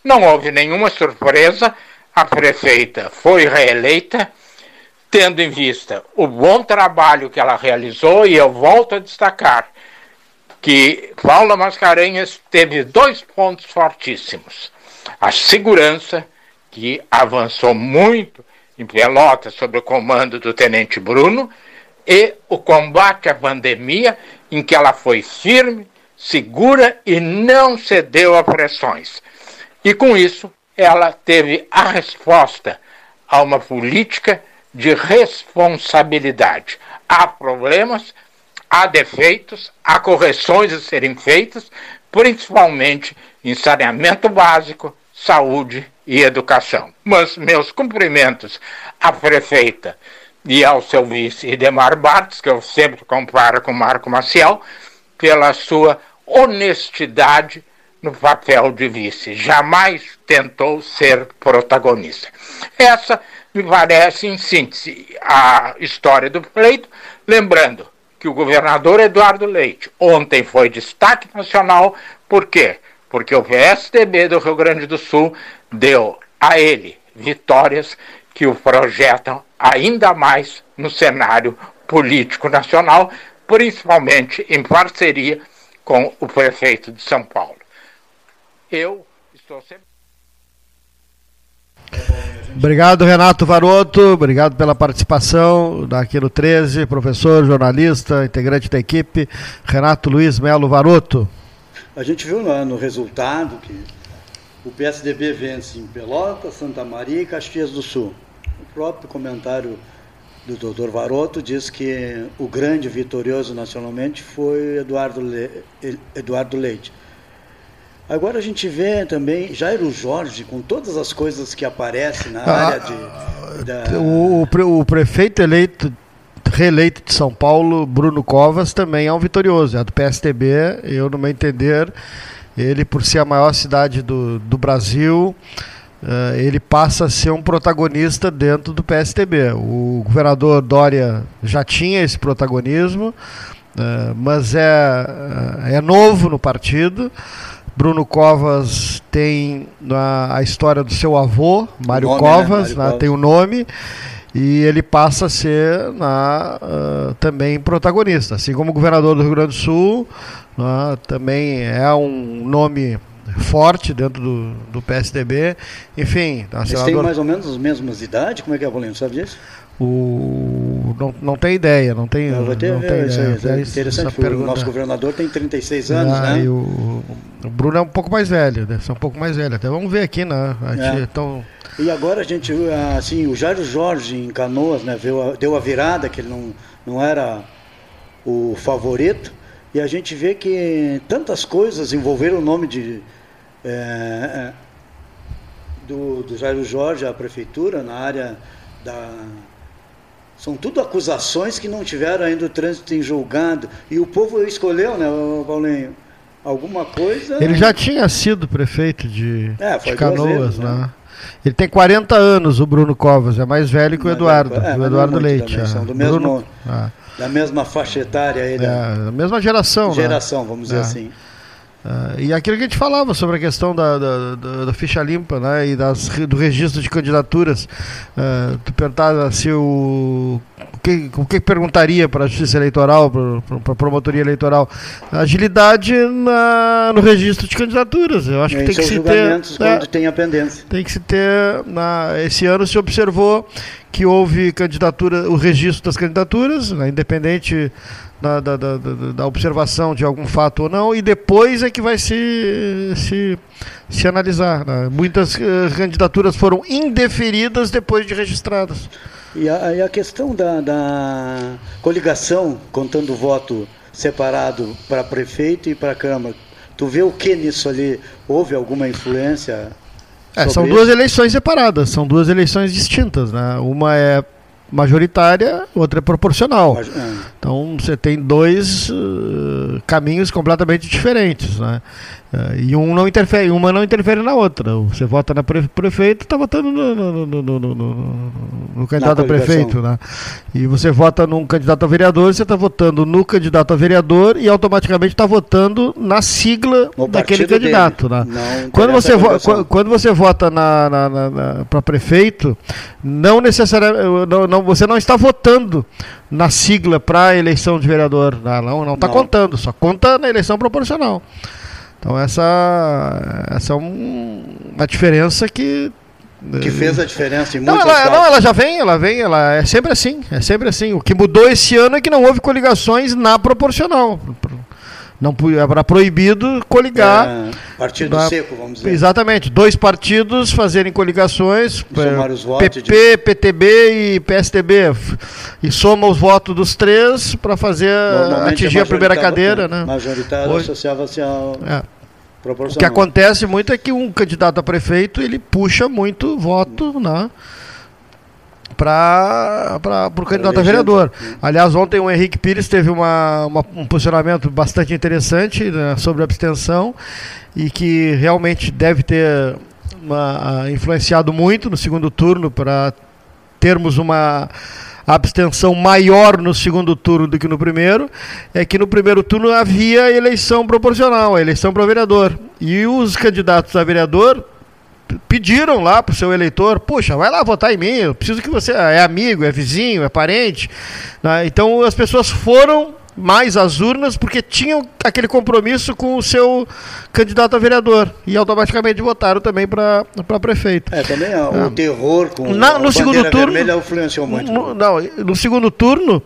não houve nenhuma surpresa, a prefeita foi reeleita, tendo em vista o bom trabalho que ela realizou, e eu volto a destacar que Paula Mascarenhas teve dois pontos fortíssimos. A segurança, que avançou muito em Pelotas sob o comando do Tenente Bruno, e o combate à pandemia, em que ela foi firme, segura e não cedeu a pressões. E com isso, ela teve a resposta a uma política de responsabilidade. Há problemas, há defeitos, há correções a serem feitas, principalmente em saneamento básico, saúde e educação. Mas meus cumprimentos à prefeita e ao seu vice Idemar Bartz, que eu sempre comparo com Marco Maciel, pela sua honestidade no papel de vice. Jamais tentou ser protagonista. Essa me parece, em síntese, a história do pleito, lembrando que o governador Eduardo Leite ontem foi destaque nacional, por quê? Porque o PSDB do Rio Grande do Sul deu a ele vitórias que o projetam ainda mais no cenário político nacional, principalmente em parceria com o prefeito de São Paulo. Eu estou sempre. Obrigado, Renato Varoto. Obrigado pela participação daqui no 13, professor, jornalista, integrante da equipe, Renato Luiz Melo Varoto. A gente viu no, no resultado que o PSDB vence em Pelotas, Santa Maria e Caxias do Sul. O próprio comentário do doutor Varoto diz que o grande vitorioso nacionalmente foi Eduardo, Le... Eduardo Leite. Agora a gente vê também Jairo Jorge, com todas as coisas que aparecem na ah, área de. Da... O, o, prefeito eleito, reeleito de São Paulo, Bruno Covas, também é um vitorioso. É do PSTB, eu, no meu entender, ele, por ser a maior cidade do, do Brasil, uh, ele passa a ser um protagonista dentro do PSTB. O governador Dória já tinha esse protagonismo, uh, mas é, é novo no partido. Bruno Covas tem a, a história do seu avô, Mário nome, Covas, né? Mário né? Covas. tem o nome e ele passa a ser na, uh, também protagonista, assim como o governador do Rio Grande do Sul, uh, também é um nome forte dentro do, do PSDB. Enfim, a Eles têm mais ou menos as mesmas idades? Como é que é, Paulinho? Sabe disso? O... Não, não tem ideia, não tem. Não, ter, não tem isso ideia. É interessante, o nosso governador tem 36 anos, ah, né? O, o Bruno é um pouco mais velho, deve ser um pouco mais velho. Até vamos ver aqui, né? A gente, é. então... E agora a gente, assim, o Jairo Jorge em Canoas, né, deu a virada, que ele não, não era o favorito, e a gente vê que tantas coisas envolveram o nome de, é, é, do, do Jairo Jorge à prefeitura, na área da. São tudo acusações que não tiveram ainda o trânsito em julgado. E o povo escolheu, né, Paulinho? Alguma coisa. Ele já tinha sido prefeito de, é, de Canoas, vezes, né? né? Ele tem 40 anos, o Bruno Covas, é mais velho que o Eduardo, é, o Eduardo Leite. Também, é. são do mesmo, Bruno. Da mesma faixa etária aí. Da, é, mesma geração. Geração, né? vamos dizer é. assim. Uh, e aquilo que a gente falava sobre a questão da, da, da, da ficha limpa né, e das, do registro de candidaturas. Uh, tu perguntava se o. O que, o que perguntaria para a Justiça Eleitoral, para a Promotoria Eleitoral? Agilidade na, no registro de candidaturas. Eu acho que tem que se ter. Quando é, tem a pendência. Tem que se ter. Na, esse ano se observou que houve candidatura, o registro das candidaturas, né, independente da, da, da, da, observação de algum fato ou não, e depois é que vai se, se, se analisar. Né? Muitas uh, candidaturas foram indeferidas depois de registradas. E a, e a questão da, da coligação, contando o voto separado para prefeito e para Câmara, tu vê o que nisso ali? Houve alguma influência? É, são duas eleições separadas, são duas eleições distintas. Né? Uma é majoritária, outra é proporcional. Mas, é. Então você tem dois uh, caminhos completamente diferentes, né? Uh, e um não interfere, uma não interfere na outra. Você vota na pre prefeito, está votando no, no, no, no, no candidato a prefeito, né? E você vota num candidato a vereador, você está votando no candidato a vereador e automaticamente está votando na sigla daquele candidato, dele. né? Quando você, quando você vota na, na, na, para prefeito, não necessariamente, não, não, você não está votando na sigla para a eleição de vereador, né? não, não está contando, só conta na eleição proporcional. Então essa, essa é um, uma diferença que que fez a diferença em não, ela, não, ela já vem, ela vem, ela é sempre assim, é sempre assim. O que mudou esse ano é que não houve coligações na proporcional. Não era proibido coligar. É, partido da, seco, vamos dizer. Exatamente. Dois partidos fazerem coligações. Somar os votos PP, de... PTB e PSTB. E soma os votos dos três para fazer atingir a, primeira cadeira. Né? Majoritário associava-se ao. É. O que acontece muito é que um candidato a prefeito ele puxa muito voto, né? Para o candidato a vereador. Aliás, ontem o Henrique Pires teve uma, uma um posicionamento bastante interessante né, sobre a abstenção e que realmente deve ter uma, influenciado muito no segundo turno para termos uma abstenção maior no segundo turno do que no primeiro, é que no primeiro turno havia eleição proporcional, a eleição para vereador. E os candidatos a vereador pediram lá pro seu eleitor, puxa, vai lá votar em mim, eu preciso que você é amigo, é vizinho, é parente. Né? Então as pessoas foram mais às urnas porque tinham aquele compromisso com o seu candidato a vereador e automaticamente votaram também para prefeito. É, também ó, o ah. terror com Na, no segundo turno influenciou muito. No, não, no segundo turno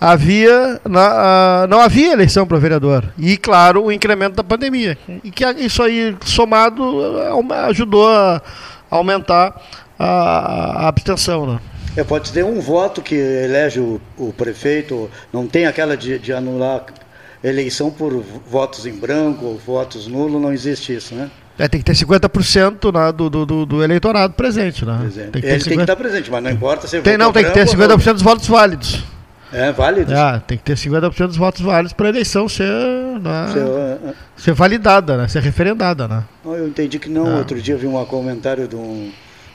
havia na, não havia eleição para vereador e claro o incremento da pandemia e que isso aí somado ajudou a aumentar a, a abstenção, né? É, pode ter um voto que elege o, o prefeito, não tem aquela de, de, anular eleição por votos em branco ou votos nulos, não existe isso, né? É, tem que ter 50% né, do, do, do eleitorado presente, né? Presente. Tem que Ele 50... tem que estar presente, mas não importa se tem, Não, tem que ter 50% dos votos válidos. É válido. É, tem que ter 50% dos votos válidos para a eleição ser, né, ser, uh, ser, validada, né, ser referendada. Né? Eu entendi que não. É. Outro dia vi um comentário de um,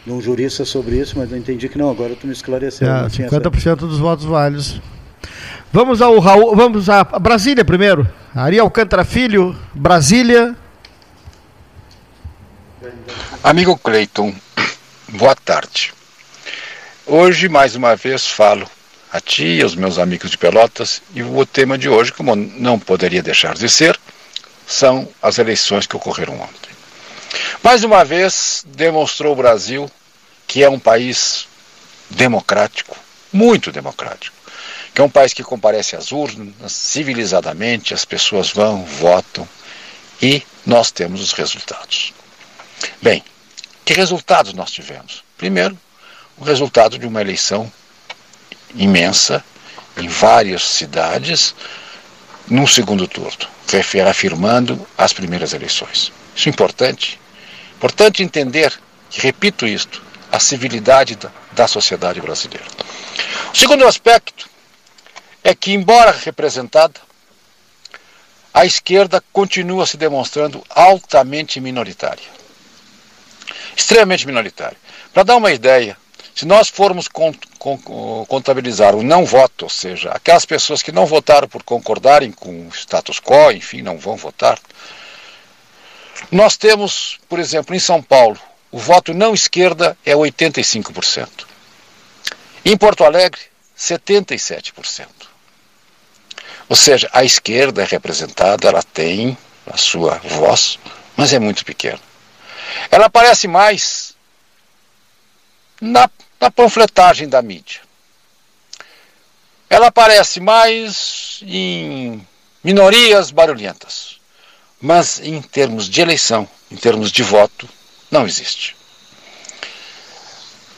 de um jurista sobre isso, mas eu entendi que não. Agora tu me esclareceu. É, 50% dos votos válidos. Vamos ao Raul, vamos a Brasília primeiro. Ari Alcântara Filho, Brasília. Amigo Cleiton, boa tarde. Hoje, mais uma vez, falo a ti e aos meus amigos de Pelotas, e o tema de hoje, como não poderia deixar de ser, são as eleições que ocorreram ontem. Mais uma vez, demonstrou o Brasil que é um país democrático, muito democrático, que é um país que comparece às urnas civilizadamente, as pessoas vão, votam e nós temos os resultados. Bem, que resultados nós tivemos? Primeiro, o resultado de uma eleição imensa em várias cidades num segundo turno, afirmando as primeiras eleições. Isso é importante. Importante entender, e repito isto, a civilidade da, da sociedade brasileira. O segundo aspecto é que, embora representada, a esquerda continua se demonstrando altamente minoritária. Extremamente minoritária. Para dar uma ideia, se nós formos contabilizar o não voto, ou seja, aquelas pessoas que não votaram por concordarem com o status quo, enfim, não vão votar, nós temos, por exemplo, em São Paulo, o voto não esquerda é 85%. Em Porto Alegre, 77%. Ou seja, a esquerda é representada, ela tem a sua voz, mas é muito pequena. Ela aparece mais na na panfletagem da mídia. Ela aparece mais em minorias barulhentas, mas em termos de eleição, em termos de voto, não existe.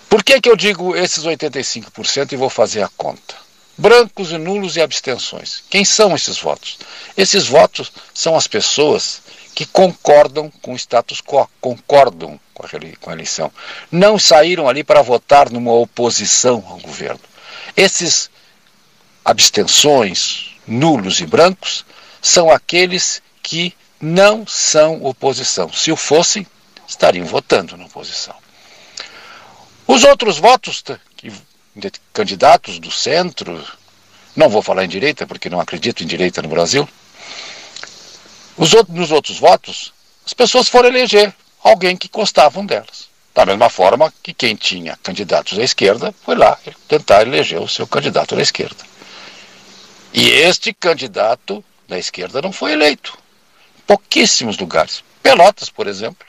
Por que, que eu digo esses 85% e vou fazer a conta? Brancos e nulos e abstenções. Quem são esses votos? Esses votos são as pessoas que concordam com o status quo, concordam com a eleição. Não saíram ali para votar numa oposição ao governo. Esses abstenções, nulos e brancos, são aqueles que não são oposição. Se o fossem, estariam votando na oposição. Os outros votos de candidatos do centro, não vou falar em direita, porque não acredito em direita no Brasil, os outros, nos outros votos, as pessoas foram eleger alguém que gostavam delas. Da mesma forma que quem tinha candidatos à esquerda foi lá tentar eleger o seu candidato à esquerda. E este candidato da esquerda não foi eleito. Pouquíssimos lugares. Pelotas, por exemplo.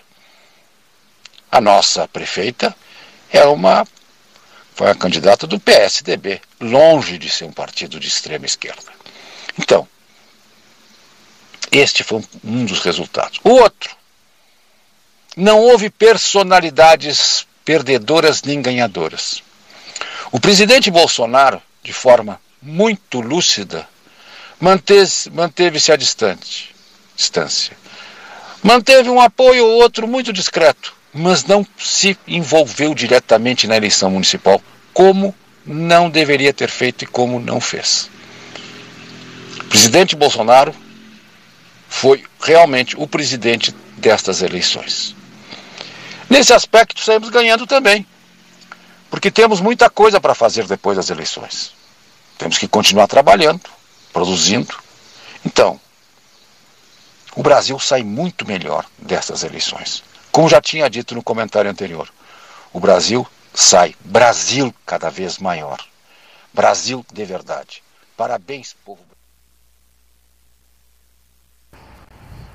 A nossa prefeita é uma foi a candidata do PSDB, longe de ser um partido de extrema esquerda. Então, este foi um dos resultados. O outro, não houve personalidades perdedoras nem ganhadoras. O presidente Bolsonaro, de forma muito lúcida, manteve-se à distante, distância. Manteve um apoio ou outro muito discreto, mas não se envolveu diretamente na eleição municipal, como não deveria ter feito e como não fez. O presidente Bolsonaro foi realmente o presidente destas eleições. Nesse aspecto, saímos ganhando também, porque temos muita coisa para fazer depois das eleições. Temos que continuar trabalhando, produzindo. Então, o Brasil sai muito melhor dessas eleições. Como já tinha dito no comentário anterior, o Brasil sai, Brasil cada vez maior. Brasil de verdade. Parabéns, povo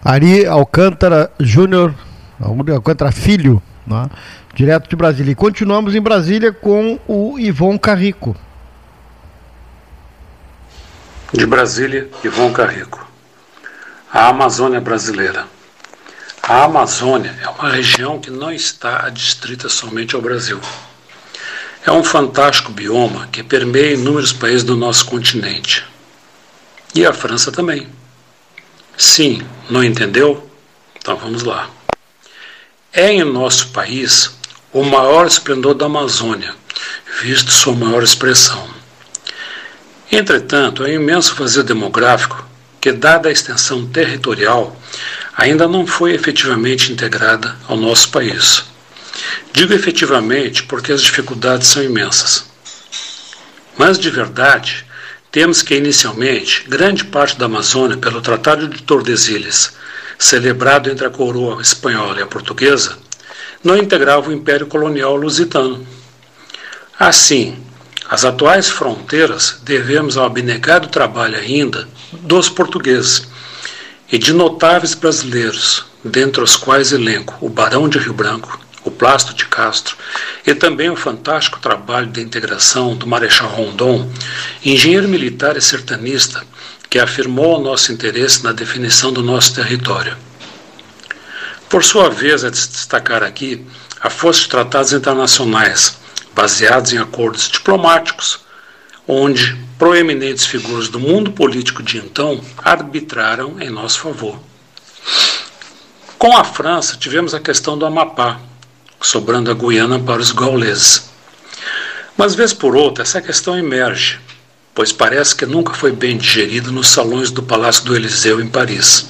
Ari Alcântara Júnior, Alcântara Filho, né? direto de Brasília. E continuamos em Brasília com o Ivon Carrico. De Brasília, Ivon Carrico. A Amazônia brasileira. A Amazônia é uma região que não está adstrita somente ao Brasil. É um fantástico bioma que permeia inúmeros países do nosso continente. E a França também. Sim, não entendeu? Então vamos lá. É em nosso país o maior esplendor da Amazônia, visto sua maior expressão. Entretanto, é imenso vazio demográfico que, dada a extensão territorial, ainda não foi efetivamente integrada ao nosso país. Digo efetivamente porque as dificuldades são imensas. Mas, de verdade, temos que, inicialmente, grande parte da Amazônia, pelo Tratado de Tordesilhas, celebrado entre a coroa espanhola e a portuguesa, não integrava o Império Colonial Lusitano. Assim, as atuais fronteiras devemos ao abnegado trabalho ainda dos portugueses e de notáveis brasileiros, dentre os quais elenco o Barão de Rio Branco, o Plasto de Castro e também o fantástico trabalho de integração do Marechal Rondon, engenheiro militar e sertanista que afirmou o nosso interesse na definição do nosso território. Por sua vez, é de destacar aqui a força de tratados internacionais, baseados em acordos diplomáticos, onde proeminentes figuras do mundo político de então arbitraram em nosso favor. Com a França, tivemos a questão do Amapá, sobrando a Guiana para os gauleses. Mas, vez por outra, essa questão emerge, pois parece que nunca foi bem digerida nos salões do Palácio do Eliseu, em Paris.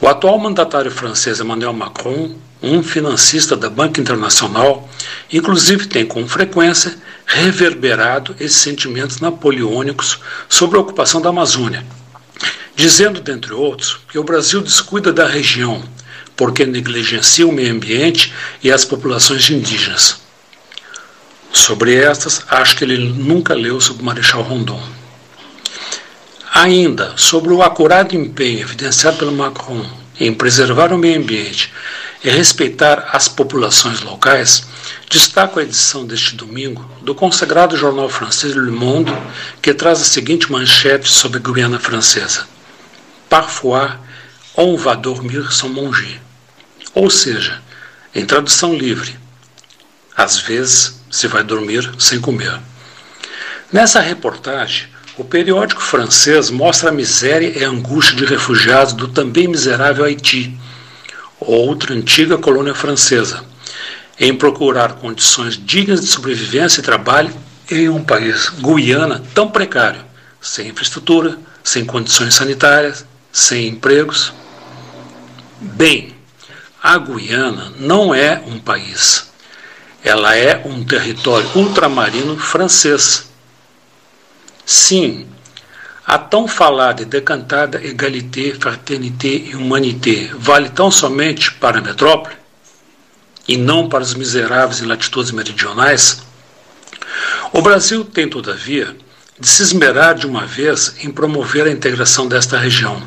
O atual mandatário francês Emmanuel Macron, um financista da Banca Internacional, inclusive tem com frequência reverberado esses sentimentos napoleônicos sobre a ocupação da Amazônia, dizendo, dentre outros, que o Brasil descuida da região porque negligencia o meio ambiente e as populações indígenas. Sobre estas, acho que ele nunca leu sobre o Marechal Rondon. Ainda, sobre o acurado empenho evidenciado pelo Macron em preservar o meio ambiente e respeitar as populações locais, destaco a edição deste domingo do consagrado jornal francês Le Monde, que traz a seguinte manchete sobre a Guiana Francesa: Parfois, on va dormir sans manger. Ou seja, em tradução livre, às vezes se vai dormir sem comer. Nessa reportagem, o periódico francês mostra a miséria e a angústia de refugiados do também miserável Haiti, outra antiga colônia francesa, em procurar condições dignas de sobrevivência e trabalho em um país, Guiana, tão precário, sem infraestrutura, sem condições sanitárias, sem empregos. Bem, a Guiana não é um país, ela é um território ultramarino francês Sim, a tão falada e decantada égalité, fraternité e humanité vale tão somente para a metrópole e não para os miseráveis em latitudes meridionais? O Brasil tem, todavia, de se esmerar de uma vez em promover a integração desta região,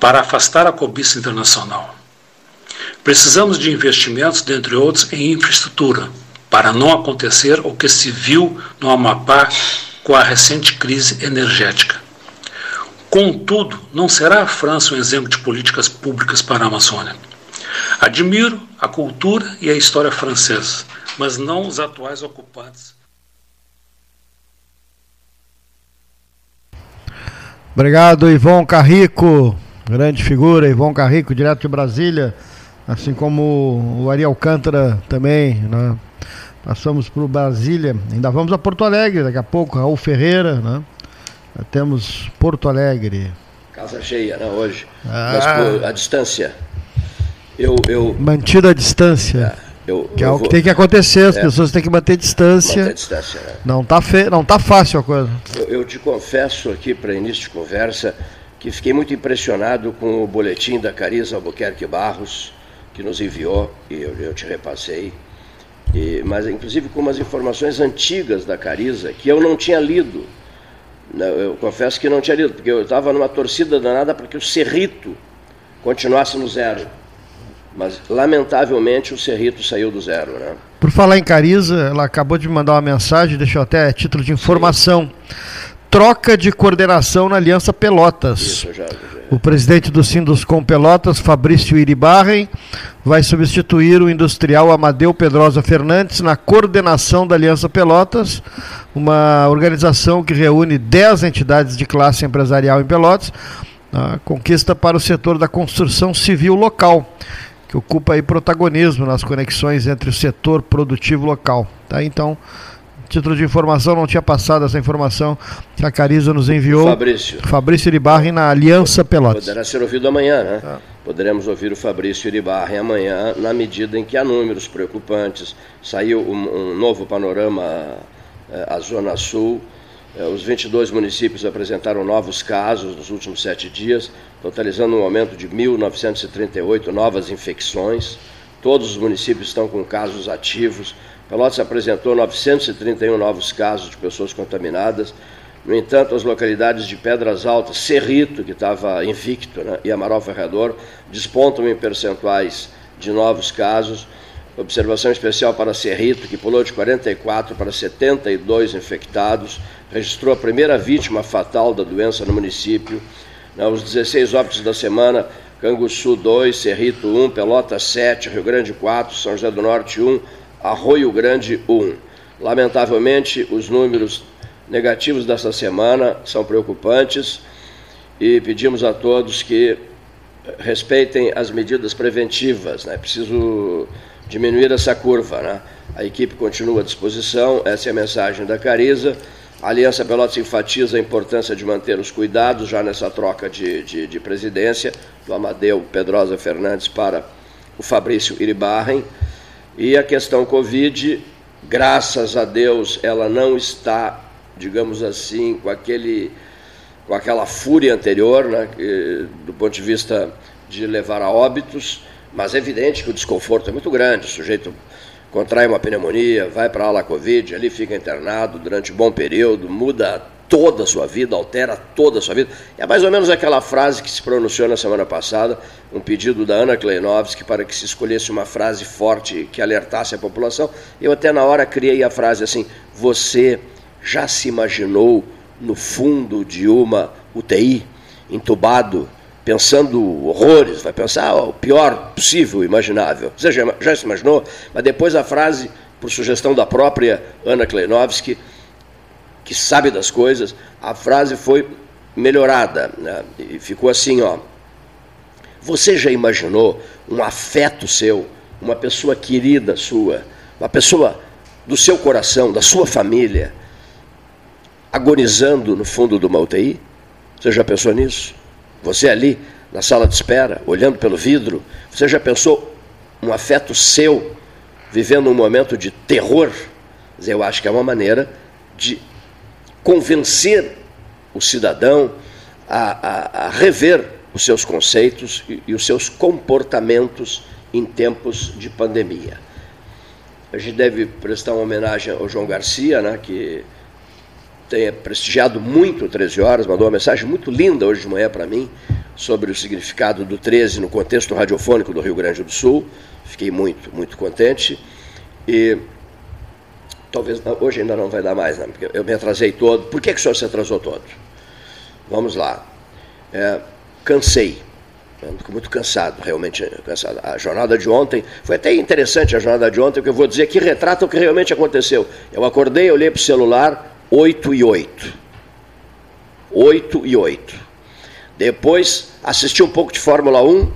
para afastar a cobiça internacional. Precisamos de investimentos, dentre outros, em infraestrutura, para não acontecer o que se viu no Amapá com a recente crise energética. Contudo, não será a França um exemplo de políticas públicas para a Amazônia. Admiro a cultura e a história francesa, mas não os atuais ocupantes. Obrigado, Ivon Carrico, grande figura, Ivon Carrico, direto de Brasília, assim como o Ari Alcântara também, né? Passamos por Brasília, ainda vamos a Porto Alegre daqui a pouco, Raul Ferreira, né? Já temos Porto Alegre. Casa cheia, né, hoje. Ah. Mas a distância. Eu, eu... Mantida a distância. É, eu, que é o que tem que acontecer, as é, pessoas têm que manter distância. Manter distância né? não, tá fe... não tá fácil a coisa. Eu, eu te confesso aqui, para início de conversa, que fiquei muito impressionado com o boletim da Cariza Albuquerque Barros, que nos enviou, e eu, eu te repassei e, mas inclusive com umas informações antigas da Cariza que eu não tinha lido. Eu confesso que não tinha lido, porque eu estava numa torcida danada para que o Cerrito continuasse no zero. Mas, lamentavelmente, o Cerrito saiu do zero. Né? Por falar em Cariza, ela acabou de me mandar uma mensagem, deixou até título de informação. Troca de coordenação na Aliança Pelotas. Isso, já, já. O presidente do Sinduscom Pelotas, Fabrício Iribarren, vai substituir o industrial Amadeu Pedrosa Fernandes na coordenação da Aliança Pelotas, uma organização que reúne 10 entidades de classe empresarial em Pelotas, a conquista para o setor da construção civil local, que ocupa aí protagonismo nas conexões entre o setor produtivo local. Tá? Então, Título de informação, não tinha passado essa informação que a Cariza nos enviou. Fabrício. Fabrício Iribarren na Aliança Pelotas. Poderá ser ouvido amanhã, né? Ah. Poderemos ouvir o Fabrício Iribarren amanhã, na medida em que há números preocupantes. Saiu um, um novo panorama eh, à Zona Sul. Eh, os 22 municípios apresentaram novos casos nos últimos sete dias, totalizando um aumento de 1.938 novas infecções. Todos os municípios estão com casos ativos. Pelotas apresentou 931 novos casos de pessoas contaminadas. No entanto, as localidades de Pedras Altas, Cerrito, que estava invicto, né, e Amaral Ferrador, despontam em percentuais de novos casos. Observação especial para Cerrito, que pulou de 44 para 72 infectados, registrou a primeira vítima fatal da doença no município. Os 16 óbitos da semana Canguçu 2, Cerrito 1, Pelota 7, Rio Grande 4, São José do Norte 1, Arroio Grande 1. Lamentavelmente, os números negativos dessa semana são preocupantes e pedimos a todos que respeitem as medidas preventivas. É né? preciso diminuir essa curva. Né? A equipe continua à disposição, essa é a mensagem da Cariza. A Aliança Pelotas enfatiza a importância de manter os cuidados já nessa troca de, de, de presidência, do Amadeu Pedrosa Fernandes para o Fabrício Iribarren. E a questão Covid, graças a Deus, ela não está, digamos assim, com, aquele, com aquela fúria anterior, né, do ponto de vista de levar a óbitos, mas é evidente que o desconforto é muito grande. O sujeito contrai uma pneumonia, vai para a ala Covid, ali fica internado durante um bom período, muda toda a sua vida, altera toda a sua vida. É mais ou menos aquela frase que se pronunciou na semana passada, um pedido da Ana Kleinovski para que se escolhesse uma frase forte que alertasse a população. Eu até na hora criei a frase assim: Você já se imaginou no fundo de uma UTI, entubado, pensando horrores, vai pensar o pior possível, imaginável. Você já, já se imaginou? Mas depois a frase, por sugestão da própria Ana Kleinovski, que sabe das coisas, a frase foi melhorada né? e ficou assim, ó. Você já imaginou um afeto seu, uma pessoa querida sua, uma pessoa do seu coração, da sua família, agonizando no fundo de uma UTI? Você já pensou nisso? Você ali na sala de espera, olhando pelo vidro, você já pensou um afeto seu vivendo um momento de terror? Eu acho que é uma maneira de convencer o cidadão a, a, a rever os seus conceitos e, e os seus comportamentos em tempos de pandemia. A gente deve prestar uma homenagem ao João Garcia, né, que tem prestigiado muito o 13 Horas, mandou uma mensagem muito linda hoje de manhã para mim sobre o significado do 13 no contexto radiofônico do Rio Grande do Sul. Fiquei muito, muito contente. E talvez hoje ainda não vai dar mais, né? porque eu me atrasei todo. Por que, que o senhor se atrasou todo? Vamos lá. É, cansei. Estou muito cansado, realmente cansado. A jornada de ontem, foi até interessante a jornada de ontem, porque eu vou dizer que retrata o que realmente aconteceu. Eu acordei, olhei para o celular, 8 e 8. 8 e 8. Depois assisti um pouco de Fórmula 1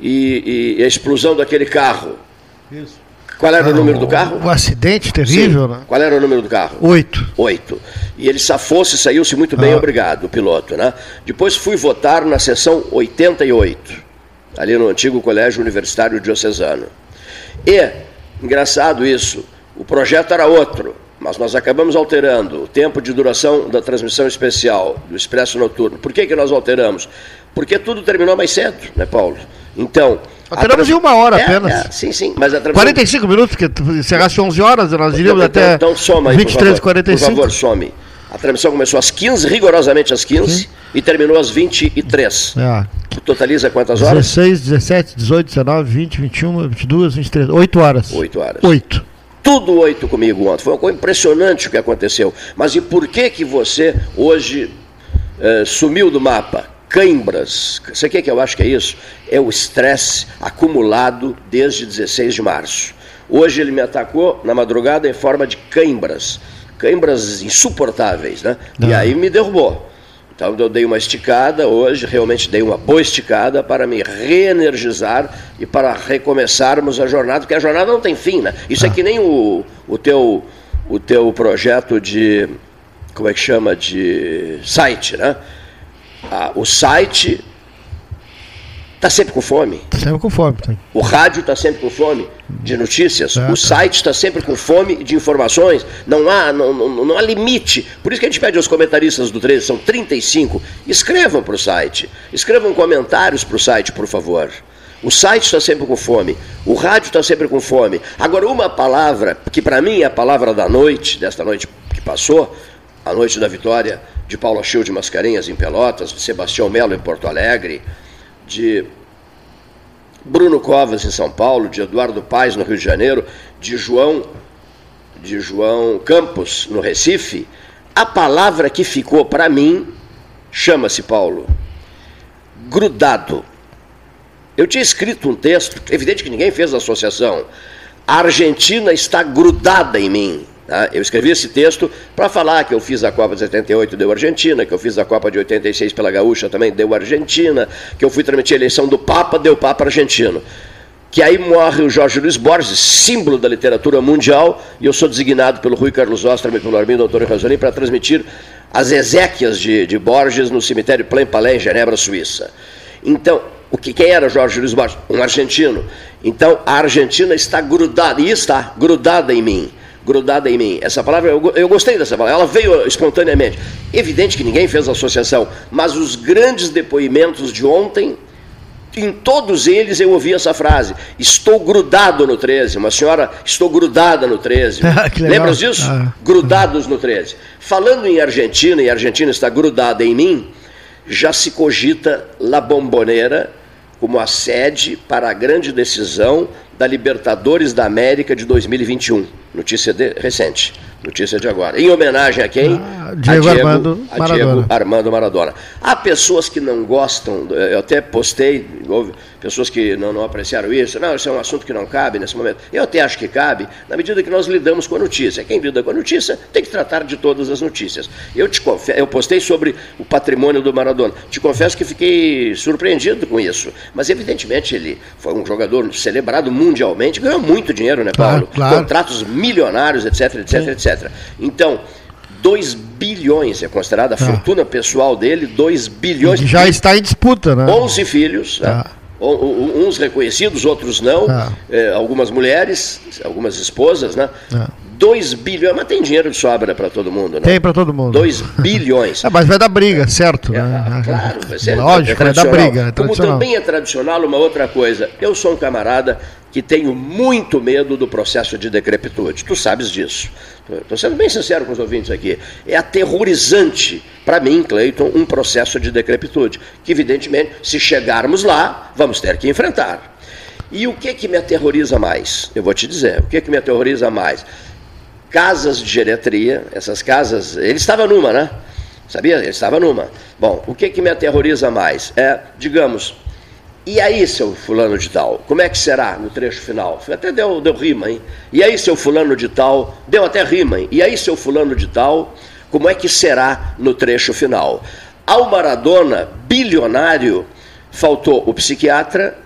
e, e a explosão daquele carro. Isso. Qual era o número do carro? O acidente terrível, Sim. né? Qual era o número do carro? Oito. Oito. E ele safou-se, saiu-se muito bem, ah. obrigado, o piloto, né? Depois fui votar na sessão 88, ali no antigo Colégio Universitário Diocesano. E, engraçado isso, o projeto era outro. Mas nós acabamos alterando o tempo de duração da transmissão especial do Expresso Noturno. Por que, que nós alteramos? Porque tudo terminou mais cedo, né, Paulo? Então. Alteramos trans... em uma hora é, apenas. É, sim, sim. Mas a transmissão... 45 minutos, porque encerrasse 11 horas, nós então, iríamos então, até então, soma aí, 23 e 45. Por favor, some. A transmissão começou às 15, rigorosamente às 15, sim. e terminou às 23. É. Totaliza quantas horas? 16, 17, 18, 19, 20, 21, 22, 23. 8 horas. 8 horas. 8 tudo oito comigo ontem. Foi uma coisa impressionante o que aconteceu. Mas e por que que você hoje eh, sumiu do mapa? Cãibras. Você que eu acho que é isso? É o estresse acumulado desde 16 de março. Hoje ele me atacou na madrugada em forma de cãibras. Cãibras insuportáveis, né? Não. E aí me derrubou. Então eu dei uma esticada hoje, realmente dei uma boa esticada para me reenergizar e para recomeçarmos a jornada, porque a jornada não tem fim, né? Isso é ah. é que nem o, o teu o teu projeto de, como é que chama, de site, né? Ah, o site está sempre com fome. Está sempre com fome. Sim. O rádio está sempre com fome de notícias. É, o site está sempre com fome de informações. Não há, não, não, não, há limite. Por isso que a gente pede aos comentaristas do 13, são 35, escrevam para o site. Escrevam comentários para o site, por favor. O site está sempre com fome, o rádio está sempre com fome. Agora, uma palavra, que para mim é a palavra da noite, desta noite que passou, a noite da vitória de Paulo Acheu de Mascarenhas em Pelotas, de Sebastião Melo em Porto Alegre, de Bruno Covas em São Paulo, de Eduardo Paes no Rio de Janeiro, de João de João Campos no Recife, a palavra que ficou para mim chama-se Paulo grudado. Eu tinha escrito um texto, evidente que ninguém fez a associação. A Argentina está grudada em mim. Tá? Eu escrevi esse texto para falar que eu fiz a Copa de 78, deu Argentina, que eu fiz a Copa de 86 pela Gaúcha, também deu Argentina, que eu fui transmitir a eleição do Papa, deu Papa argentino. Que aí morre o Jorge Luiz Borges, símbolo da literatura mundial, e eu sou designado pelo Rui Carlos Osterman e pelo Armindo Antônio Razzolin para transmitir as exéquias de, de Borges no cemitério Plain Palais, em Genebra, Suíça. Então, o que quem era Jorge Luiz Borges? Um argentino. Então a Argentina está grudada, e está grudada em mim. Grudada em mim. Essa palavra, eu, eu gostei dessa palavra, ela veio espontaneamente. Evidente que ninguém fez associação, mas os grandes depoimentos de ontem, em todos eles eu ouvi essa frase: Estou grudado no 13. Uma senhora, estou grudada no 13. Lembras disso? Ah. Grudados no 13. Falando em Argentina, e a Argentina está grudada em mim, já se cogita La Bombonera como a sede para a grande decisão da Libertadores da América de 2021. Notícia de, recente, notícia de agora. Em homenagem a quem? Ah, Diego, a Diego, Armando, a Diego Armando Maradona. Há pessoas que não gostam, eu até postei, pessoas que não, não apreciaram isso, não, isso é um assunto que não cabe nesse momento. Eu até acho que cabe, na medida que nós lidamos com a notícia. Quem lida com a notícia tem que tratar de todas as notícias. Eu te confesso, eu postei sobre o patrimônio do Maradona. Te confesso que fiquei surpreendido com isso. Mas evidentemente ele foi um jogador celebrado mundialmente, ganhou muito dinheiro, né, Paulo? Claro, claro. Contratos milionários, etc, etc, Sim. etc. Então, 2 bilhões, é considerada a ah. fortuna pessoal dele, 2 bilhões. Já está em disputa, né? 11 filhos, né? Ah. uns reconhecidos, outros não, ah. é, algumas mulheres, algumas esposas, né? Ah. 2 bilhões, mas tem dinheiro de sobra para todo mundo, né? Tem para todo mundo. 2 bilhões. ah, mas vai dar briga, certo? É, né? Claro, vai ser Lógico, é vai dar briga. É Como também é tradicional uma outra coisa. Eu sou um camarada que tenho muito medo do processo de decrepitude. Tu sabes disso. Estou sendo bem sincero com os ouvintes aqui. É aterrorizante, para mim, Cleiton, um processo de decrepitude. Que, evidentemente, se chegarmos lá, vamos ter que enfrentar. E o que, que me aterroriza mais? Eu vou te dizer. O que, que me aterroriza mais? Casas de geriatria, essas casas. Ele estava numa, né? Sabia? Ele estava numa. Bom, o que, que me aterroriza mais? É, digamos, e aí, seu fulano de tal, como é que será no trecho final? Até deu, deu rima, hein? E aí, seu fulano de tal, deu até rima, hein? E aí, seu fulano de tal, como é que será no trecho final? Ao Maradona, bilionário, faltou o psiquiatra,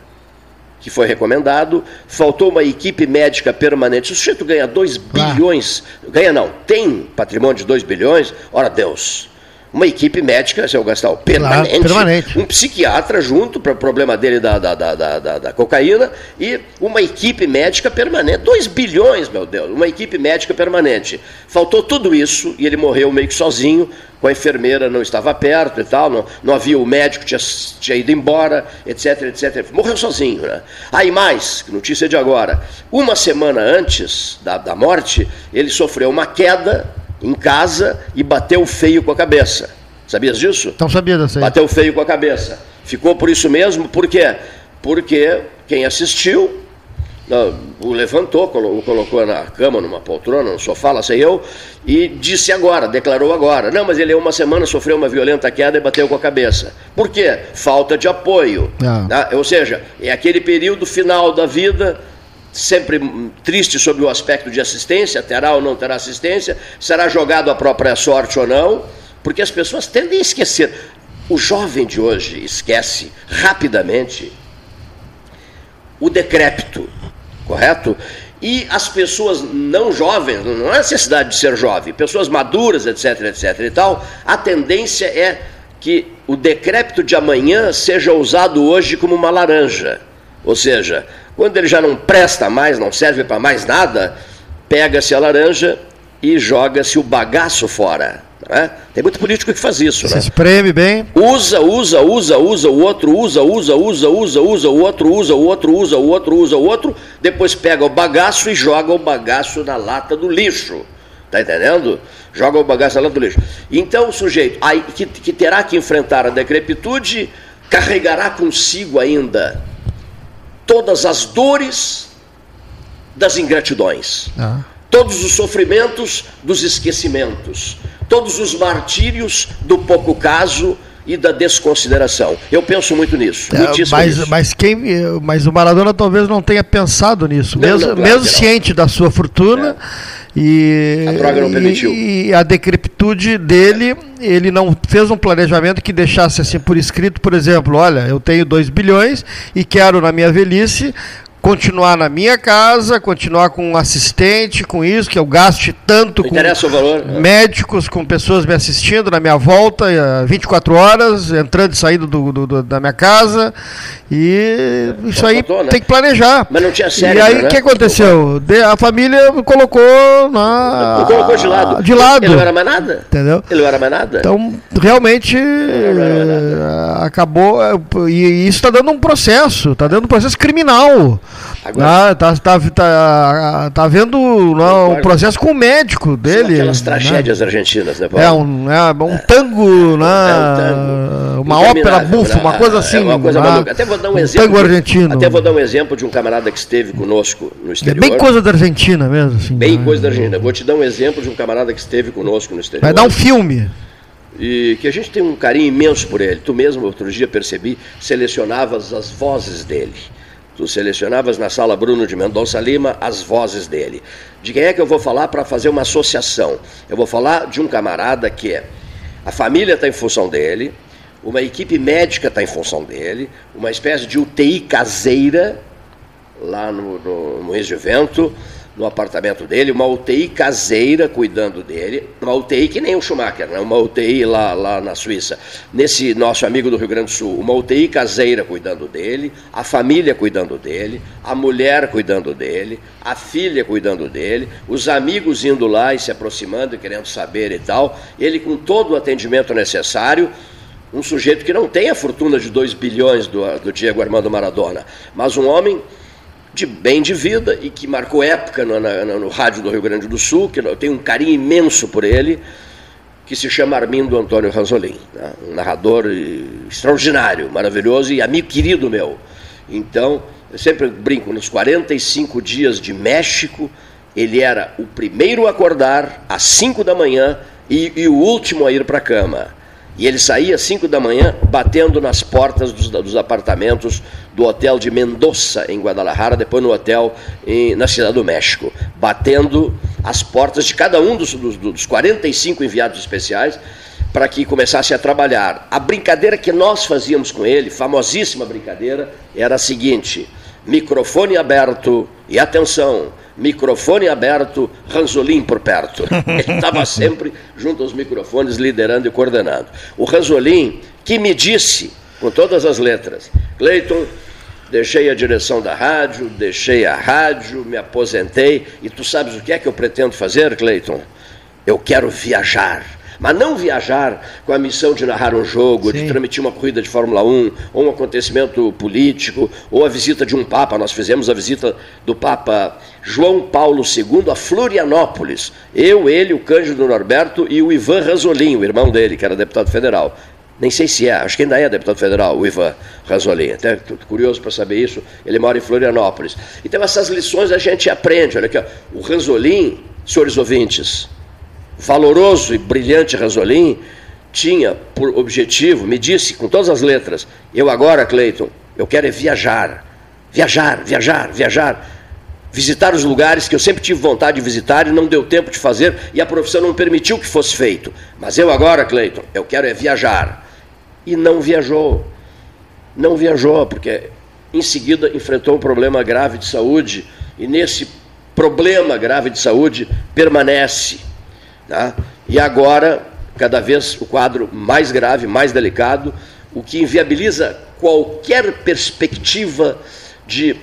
que foi recomendado, faltou uma equipe médica permanente. O sujeito ganha 2 bilhões, ganha não, tem patrimônio de 2 bilhões, ora Deus uma equipe médica, seu Gastão, permanente, claro, permanente, um psiquiatra junto para o problema dele da, da, da, da, da cocaína e uma equipe médica permanente. 2 bilhões, meu Deus, uma equipe médica permanente. Faltou tudo isso e ele morreu meio que sozinho, com a enfermeira não estava perto e tal, não, não havia o médico, tinha, tinha ido embora, etc, etc. Morreu sozinho, né? Aí mais, notícia de agora, uma semana antes da, da morte, ele sofreu uma queda em casa e bateu feio com a cabeça. Sabias disso? Então sabia disso aí. Bateu feio com a cabeça. Ficou por isso mesmo, por quê? Porque quem assistiu o levantou, o colocou na cama, numa poltrona, no sofá, lá sei eu, e disse agora, declarou agora. Não, mas ele uma semana sofreu uma violenta queda e bateu com a cabeça. Por quê? Falta de apoio. Ah. Tá? Ou seja, é aquele período final da vida sempre triste sobre o aspecto de assistência, terá ou não terá assistência, será jogado à própria sorte ou não, porque as pessoas tendem a esquecer. O jovem de hoje esquece rapidamente o decrépito, correto? E as pessoas não jovens, não é necessidade de ser jovem, pessoas maduras, etc, etc e tal, a tendência é que o decrépito de amanhã seja usado hoje como uma laranja. Ou seja, quando ele já não presta mais, não serve para mais nada, pega-se a laranja e joga-se o bagaço fora. Né? Tem muito político que faz isso. Se né? espreme bem. Usa, usa, usa, usa, o outro usa, usa, usa, usa, usa, o outro usa, o outro usa, o outro usa, o outro, depois pega o bagaço e joga o bagaço na lata do lixo. Tá entendendo? Joga o bagaço na lata do lixo. Então o sujeito aí, que, que terá que enfrentar a decrepitude carregará consigo ainda todas as dores das ingratidões. Ah todos os sofrimentos dos esquecimentos, todos os martírios do pouco caso e da desconsideração. Eu penso muito nisso. É, mas, nisso. mas quem, mas o Maradona talvez não tenha pensado nisso, não, mesmo, não, claro mesmo ciente da sua fortuna. É. E a droga não permitiu. E, e a decrepitude dele, ele não fez um planejamento que deixasse assim por escrito, por exemplo, olha, eu tenho 2 bilhões e quero na minha velhice continuar na minha casa, continuar com um assistente, com isso, que eu gaste tanto com valor, né? médicos, com pessoas me assistindo na minha volta, 24 eh, horas, entrando e saindo do, do, do, da minha casa. E é, isso aí né? tem que planejar. Mas não tinha sério. E aí o né? que aconteceu? A família colocou na. Colocou de lado. De lado. Ele não era mais nada. Entendeu? Ele não era mais nada. Então, realmente, eh, acabou. Eh, e isso está dando um processo, está dando um processo criminal. Agora, ah, tá, tá, tá, tá vendo um processo com o médico dele. Aquelas né? tragédias né? argentinas, né, Paulo? É um, é um tango, né? É um tango. Uma ópera bufa, né? uma coisa assim. É uma coisa maluca. Até vou dar um, um exemplo. Tango argentino. Até vou dar um exemplo de um camarada que esteve conosco no exterior. É bem coisa da Argentina mesmo. Assim, bem né? coisa da Argentina. Vou te dar um exemplo de um camarada que esteve conosco no exterior. Vai dar um filme e que a gente tem um carinho imenso por ele. Tu mesmo, outro dia, percebi, selecionavas as vozes dele. Tu selecionavas na sala Bruno de Mendonça Lima as vozes dele. De quem é que eu vou falar para fazer uma associação? Eu vou falar de um camarada que é. A família está em função dele, uma equipe médica está em função dele, uma espécie de UTI caseira lá no, no, no ex-vento no apartamento dele, uma UTI caseira cuidando dele, uma UTI que nem o Schumacher, né? uma UTI lá, lá na Suíça. Nesse nosso amigo do Rio Grande do Sul, uma UTI caseira cuidando dele, a família cuidando dele, a mulher cuidando dele, a filha cuidando dele, os amigos indo lá e se aproximando e querendo saber e tal, ele com todo o atendimento necessário, um sujeito que não tem a fortuna de 2 bilhões do, do Diego Armando Maradona, mas um homem de bem de vida e que marcou época no, no, no, rádio do Rio Grande do Sul, que eu tenho um carinho imenso por ele, que se chama Armindo Antônio Ranzolin, né? um narrador extraordinário, maravilhoso e amigo querido meu. Então, eu sempre brinco, nos 45 dias de México, ele era o primeiro a acordar às 5 da manhã e, e o último a ir para a cama. E ele saía às 5 da manhã, batendo nas portas dos, dos, apartamentos do hotel de Mendoza, em Guadalajara, depois no hotel em, na Cidade do México, batendo as portas de cada um dos, dos, dos 45 enviados especiais para que começasse a trabalhar. A brincadeira que nós fazíamos com ele, famosíssima brincadeira, era a seguinte: microfone aberto e atenção, microfone aberto, Ranzolin por perto. Ele estava sempre junto aos microfones, liderando e coordenando. O Ranzolin, que me disse, com todas as letras, Cleiton, deixei a direção da rádio, deixei a rádio, me aposentei, e tu sabes o que é que eu pretendo fazer, Cleiton? Eu quero viajar mas não viajar com a missão de narrar um jogo, Sim. de transmitir uma corrida de Fórmula 1, ou um acontecimento político, ou a visita de um Papa. Nós fizemos a visita do Papa João Paulo II a Florianópolis. Eu, ele, o Cândido Norberto e o Ivan Ranzolin, o irmão dele, que era deputado federal. Nem sei se é, acho que ainda é deputado federal, o Ivan Ranzolin. Até curioso para saber isso, ele mora em Florianópolis. Então essas lições a gente aprende. Olha aqui, ó. o Ranzolin, senhores ouvintes, valoroso e brilhante Ranzolin tinha por objetivo, me disse com todas as letras, eu agora, Cleiton, eu quero é viajar, viajar, viajar, viajar, visitar os lugares que eu sempre tive vontade de visitar e não deu tempo de fazer e a profissão não permitiu que fosse feito. Mas eu agora, Cleiton, eu quero é viajar. E não viajou. Não viajou, porque em seguida enfrentou um problema grave de saúde e nesse problema grave de saúde permanece. Tá? E agora, cada vez o quadro mais grave, mais delicado, o que inviabiliza qualquer perspectiva de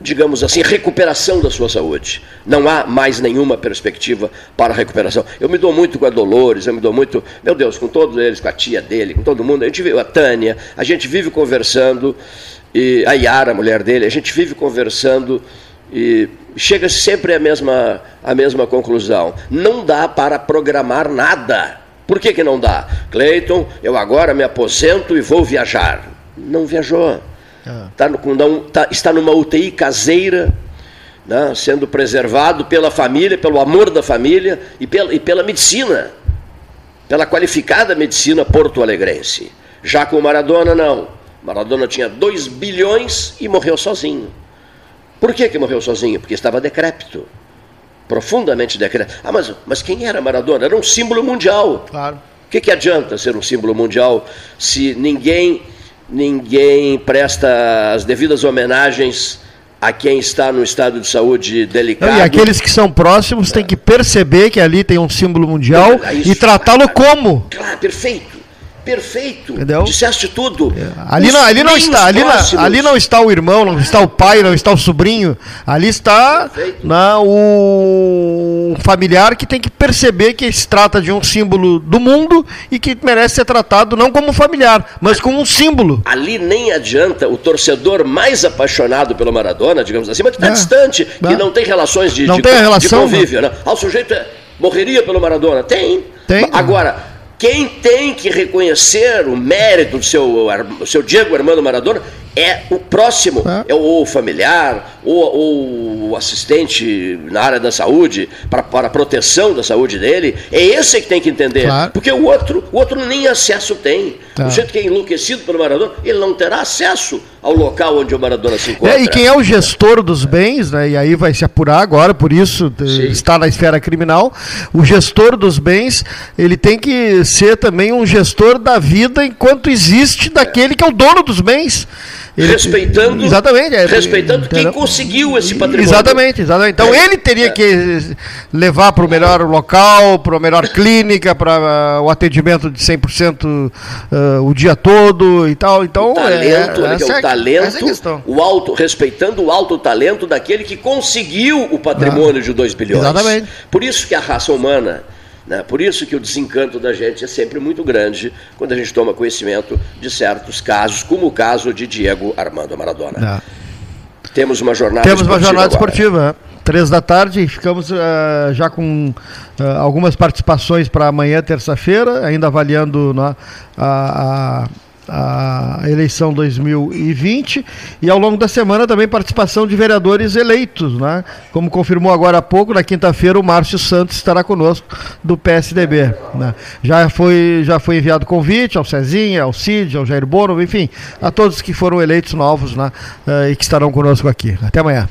digamos assim, recuperação da sua saúde. Não há mais nenhuma perspectiva para recuperação. Eu me dou muito com a Dolores, eu me dou muito, meu Deus, com todos eles, com a tia dele, com todo mundo. A gente vive, a Tânia, a gente vive conversando, e a Yara, a mulher dele, a gente vive conversando e chega sempre à mesma, à mesma conclusão. Não dá para programar nada. Por que, que não dá? Cleiton, eu agora me aposento e vou viajar. Não viajou tá, no, tá, está numa UTI caseira, né, sendo preservado pela família, pelo amor da família e pela, e pela medicina, pela qualificada medicina porto-alegrense. Já com Maradona, não. Maradona tinha 2 bilhões e morreu sozinho. Por que, que morreu sozinho? Porque estava decrépito. Profundamente decrépito. Ah, mas, mas quem era Maradona? Era um símbolo mundial. Claro. O que, que adianta ser um símbolo mundial se ninguém ninguém presta as devidas homenagens a quem está no estado de saúde delicado. e aqueles que são próximos têm que perceber que ali tem um símbolo mundial e tratá-lo como. Claro, perfeito. Perfeito. Entendeu? Disseste tudo. É. Ali, não, ali não está, ali, não, ali não está o irmão, não está o pai, não está o sobrinho. Ali está na, o familiar que tem que perceber que se trata de um símbolo do mundo e que merece ser tratado não como familiar, mas como um símbolo. Ali nem adianta o torcedor mais apaixonado pelo Maradona, digamos assim, mas que está é. distante, é. que não tem relações de, não de, tem relação, de convívio. Né? Ah, o sujeito é, morreria pelo Maradona. Tem. Tem. Agora quem tem que reconhecer o mérito do seu, do seu Diego Armando Maradona é o próximo, é, é o familiar, ou o assistente na área da saúde, para, para a proteção da saúde dele. É esse que tem que entender. Claro. Porque o outro, o outro nem acesso tem. Tá. O jeito que é enlouquecido pelo Maradona, ele não terá acesso ao local onde o Maradona se encontra. É, e quem é o gestor dos bens, né, e aí vai se apurar agora, por isso Sim. está na esfera criminal, o gestor dos bens, ele tem que ser também um gestor da vida enquanto existe daquele que é o dono dos bens. Ele, respeitando, exatamente, é, respeitando quem conseguiu esse patrimônio. Exatamente, exatamente. Então é, ele teria é. que levar para o melhor local, para a melhor clínica, para uh, o atendimento de 100% uh, o dia todo e tal. Então, o talento, é, é, o talento, o alto, respeitando o alto talento daquele que conseguiu o patrimônio ah, de 2 bilhões. Exatamente. Por isso que a raça humana né? Por isso que o desencanto da gente é sempre muito grande quando a gente toma conhecimento de certos casos, como o caso de Diego Armando Maradona. É. Temos uma jornada Temos uma jornada agora. esportiva. Três da tarde, ficamos uh, já com uh, algumas participações para amanhã, terça-feira, ainda avaliando né, a, a a eleição 2020 e ao longo da semana também participação de vereadores eleitos, né? Como confirmou agora há pouco, na quinta-feira o Márcio Santos estará conosco do PSDB. Né? Já foi já foi enviado convite ao Cezinha, ao Cid, ao Jair Bono, enfim, a todos que foram eleitos novos né? e que estarão conosco aqui. Até amanhã.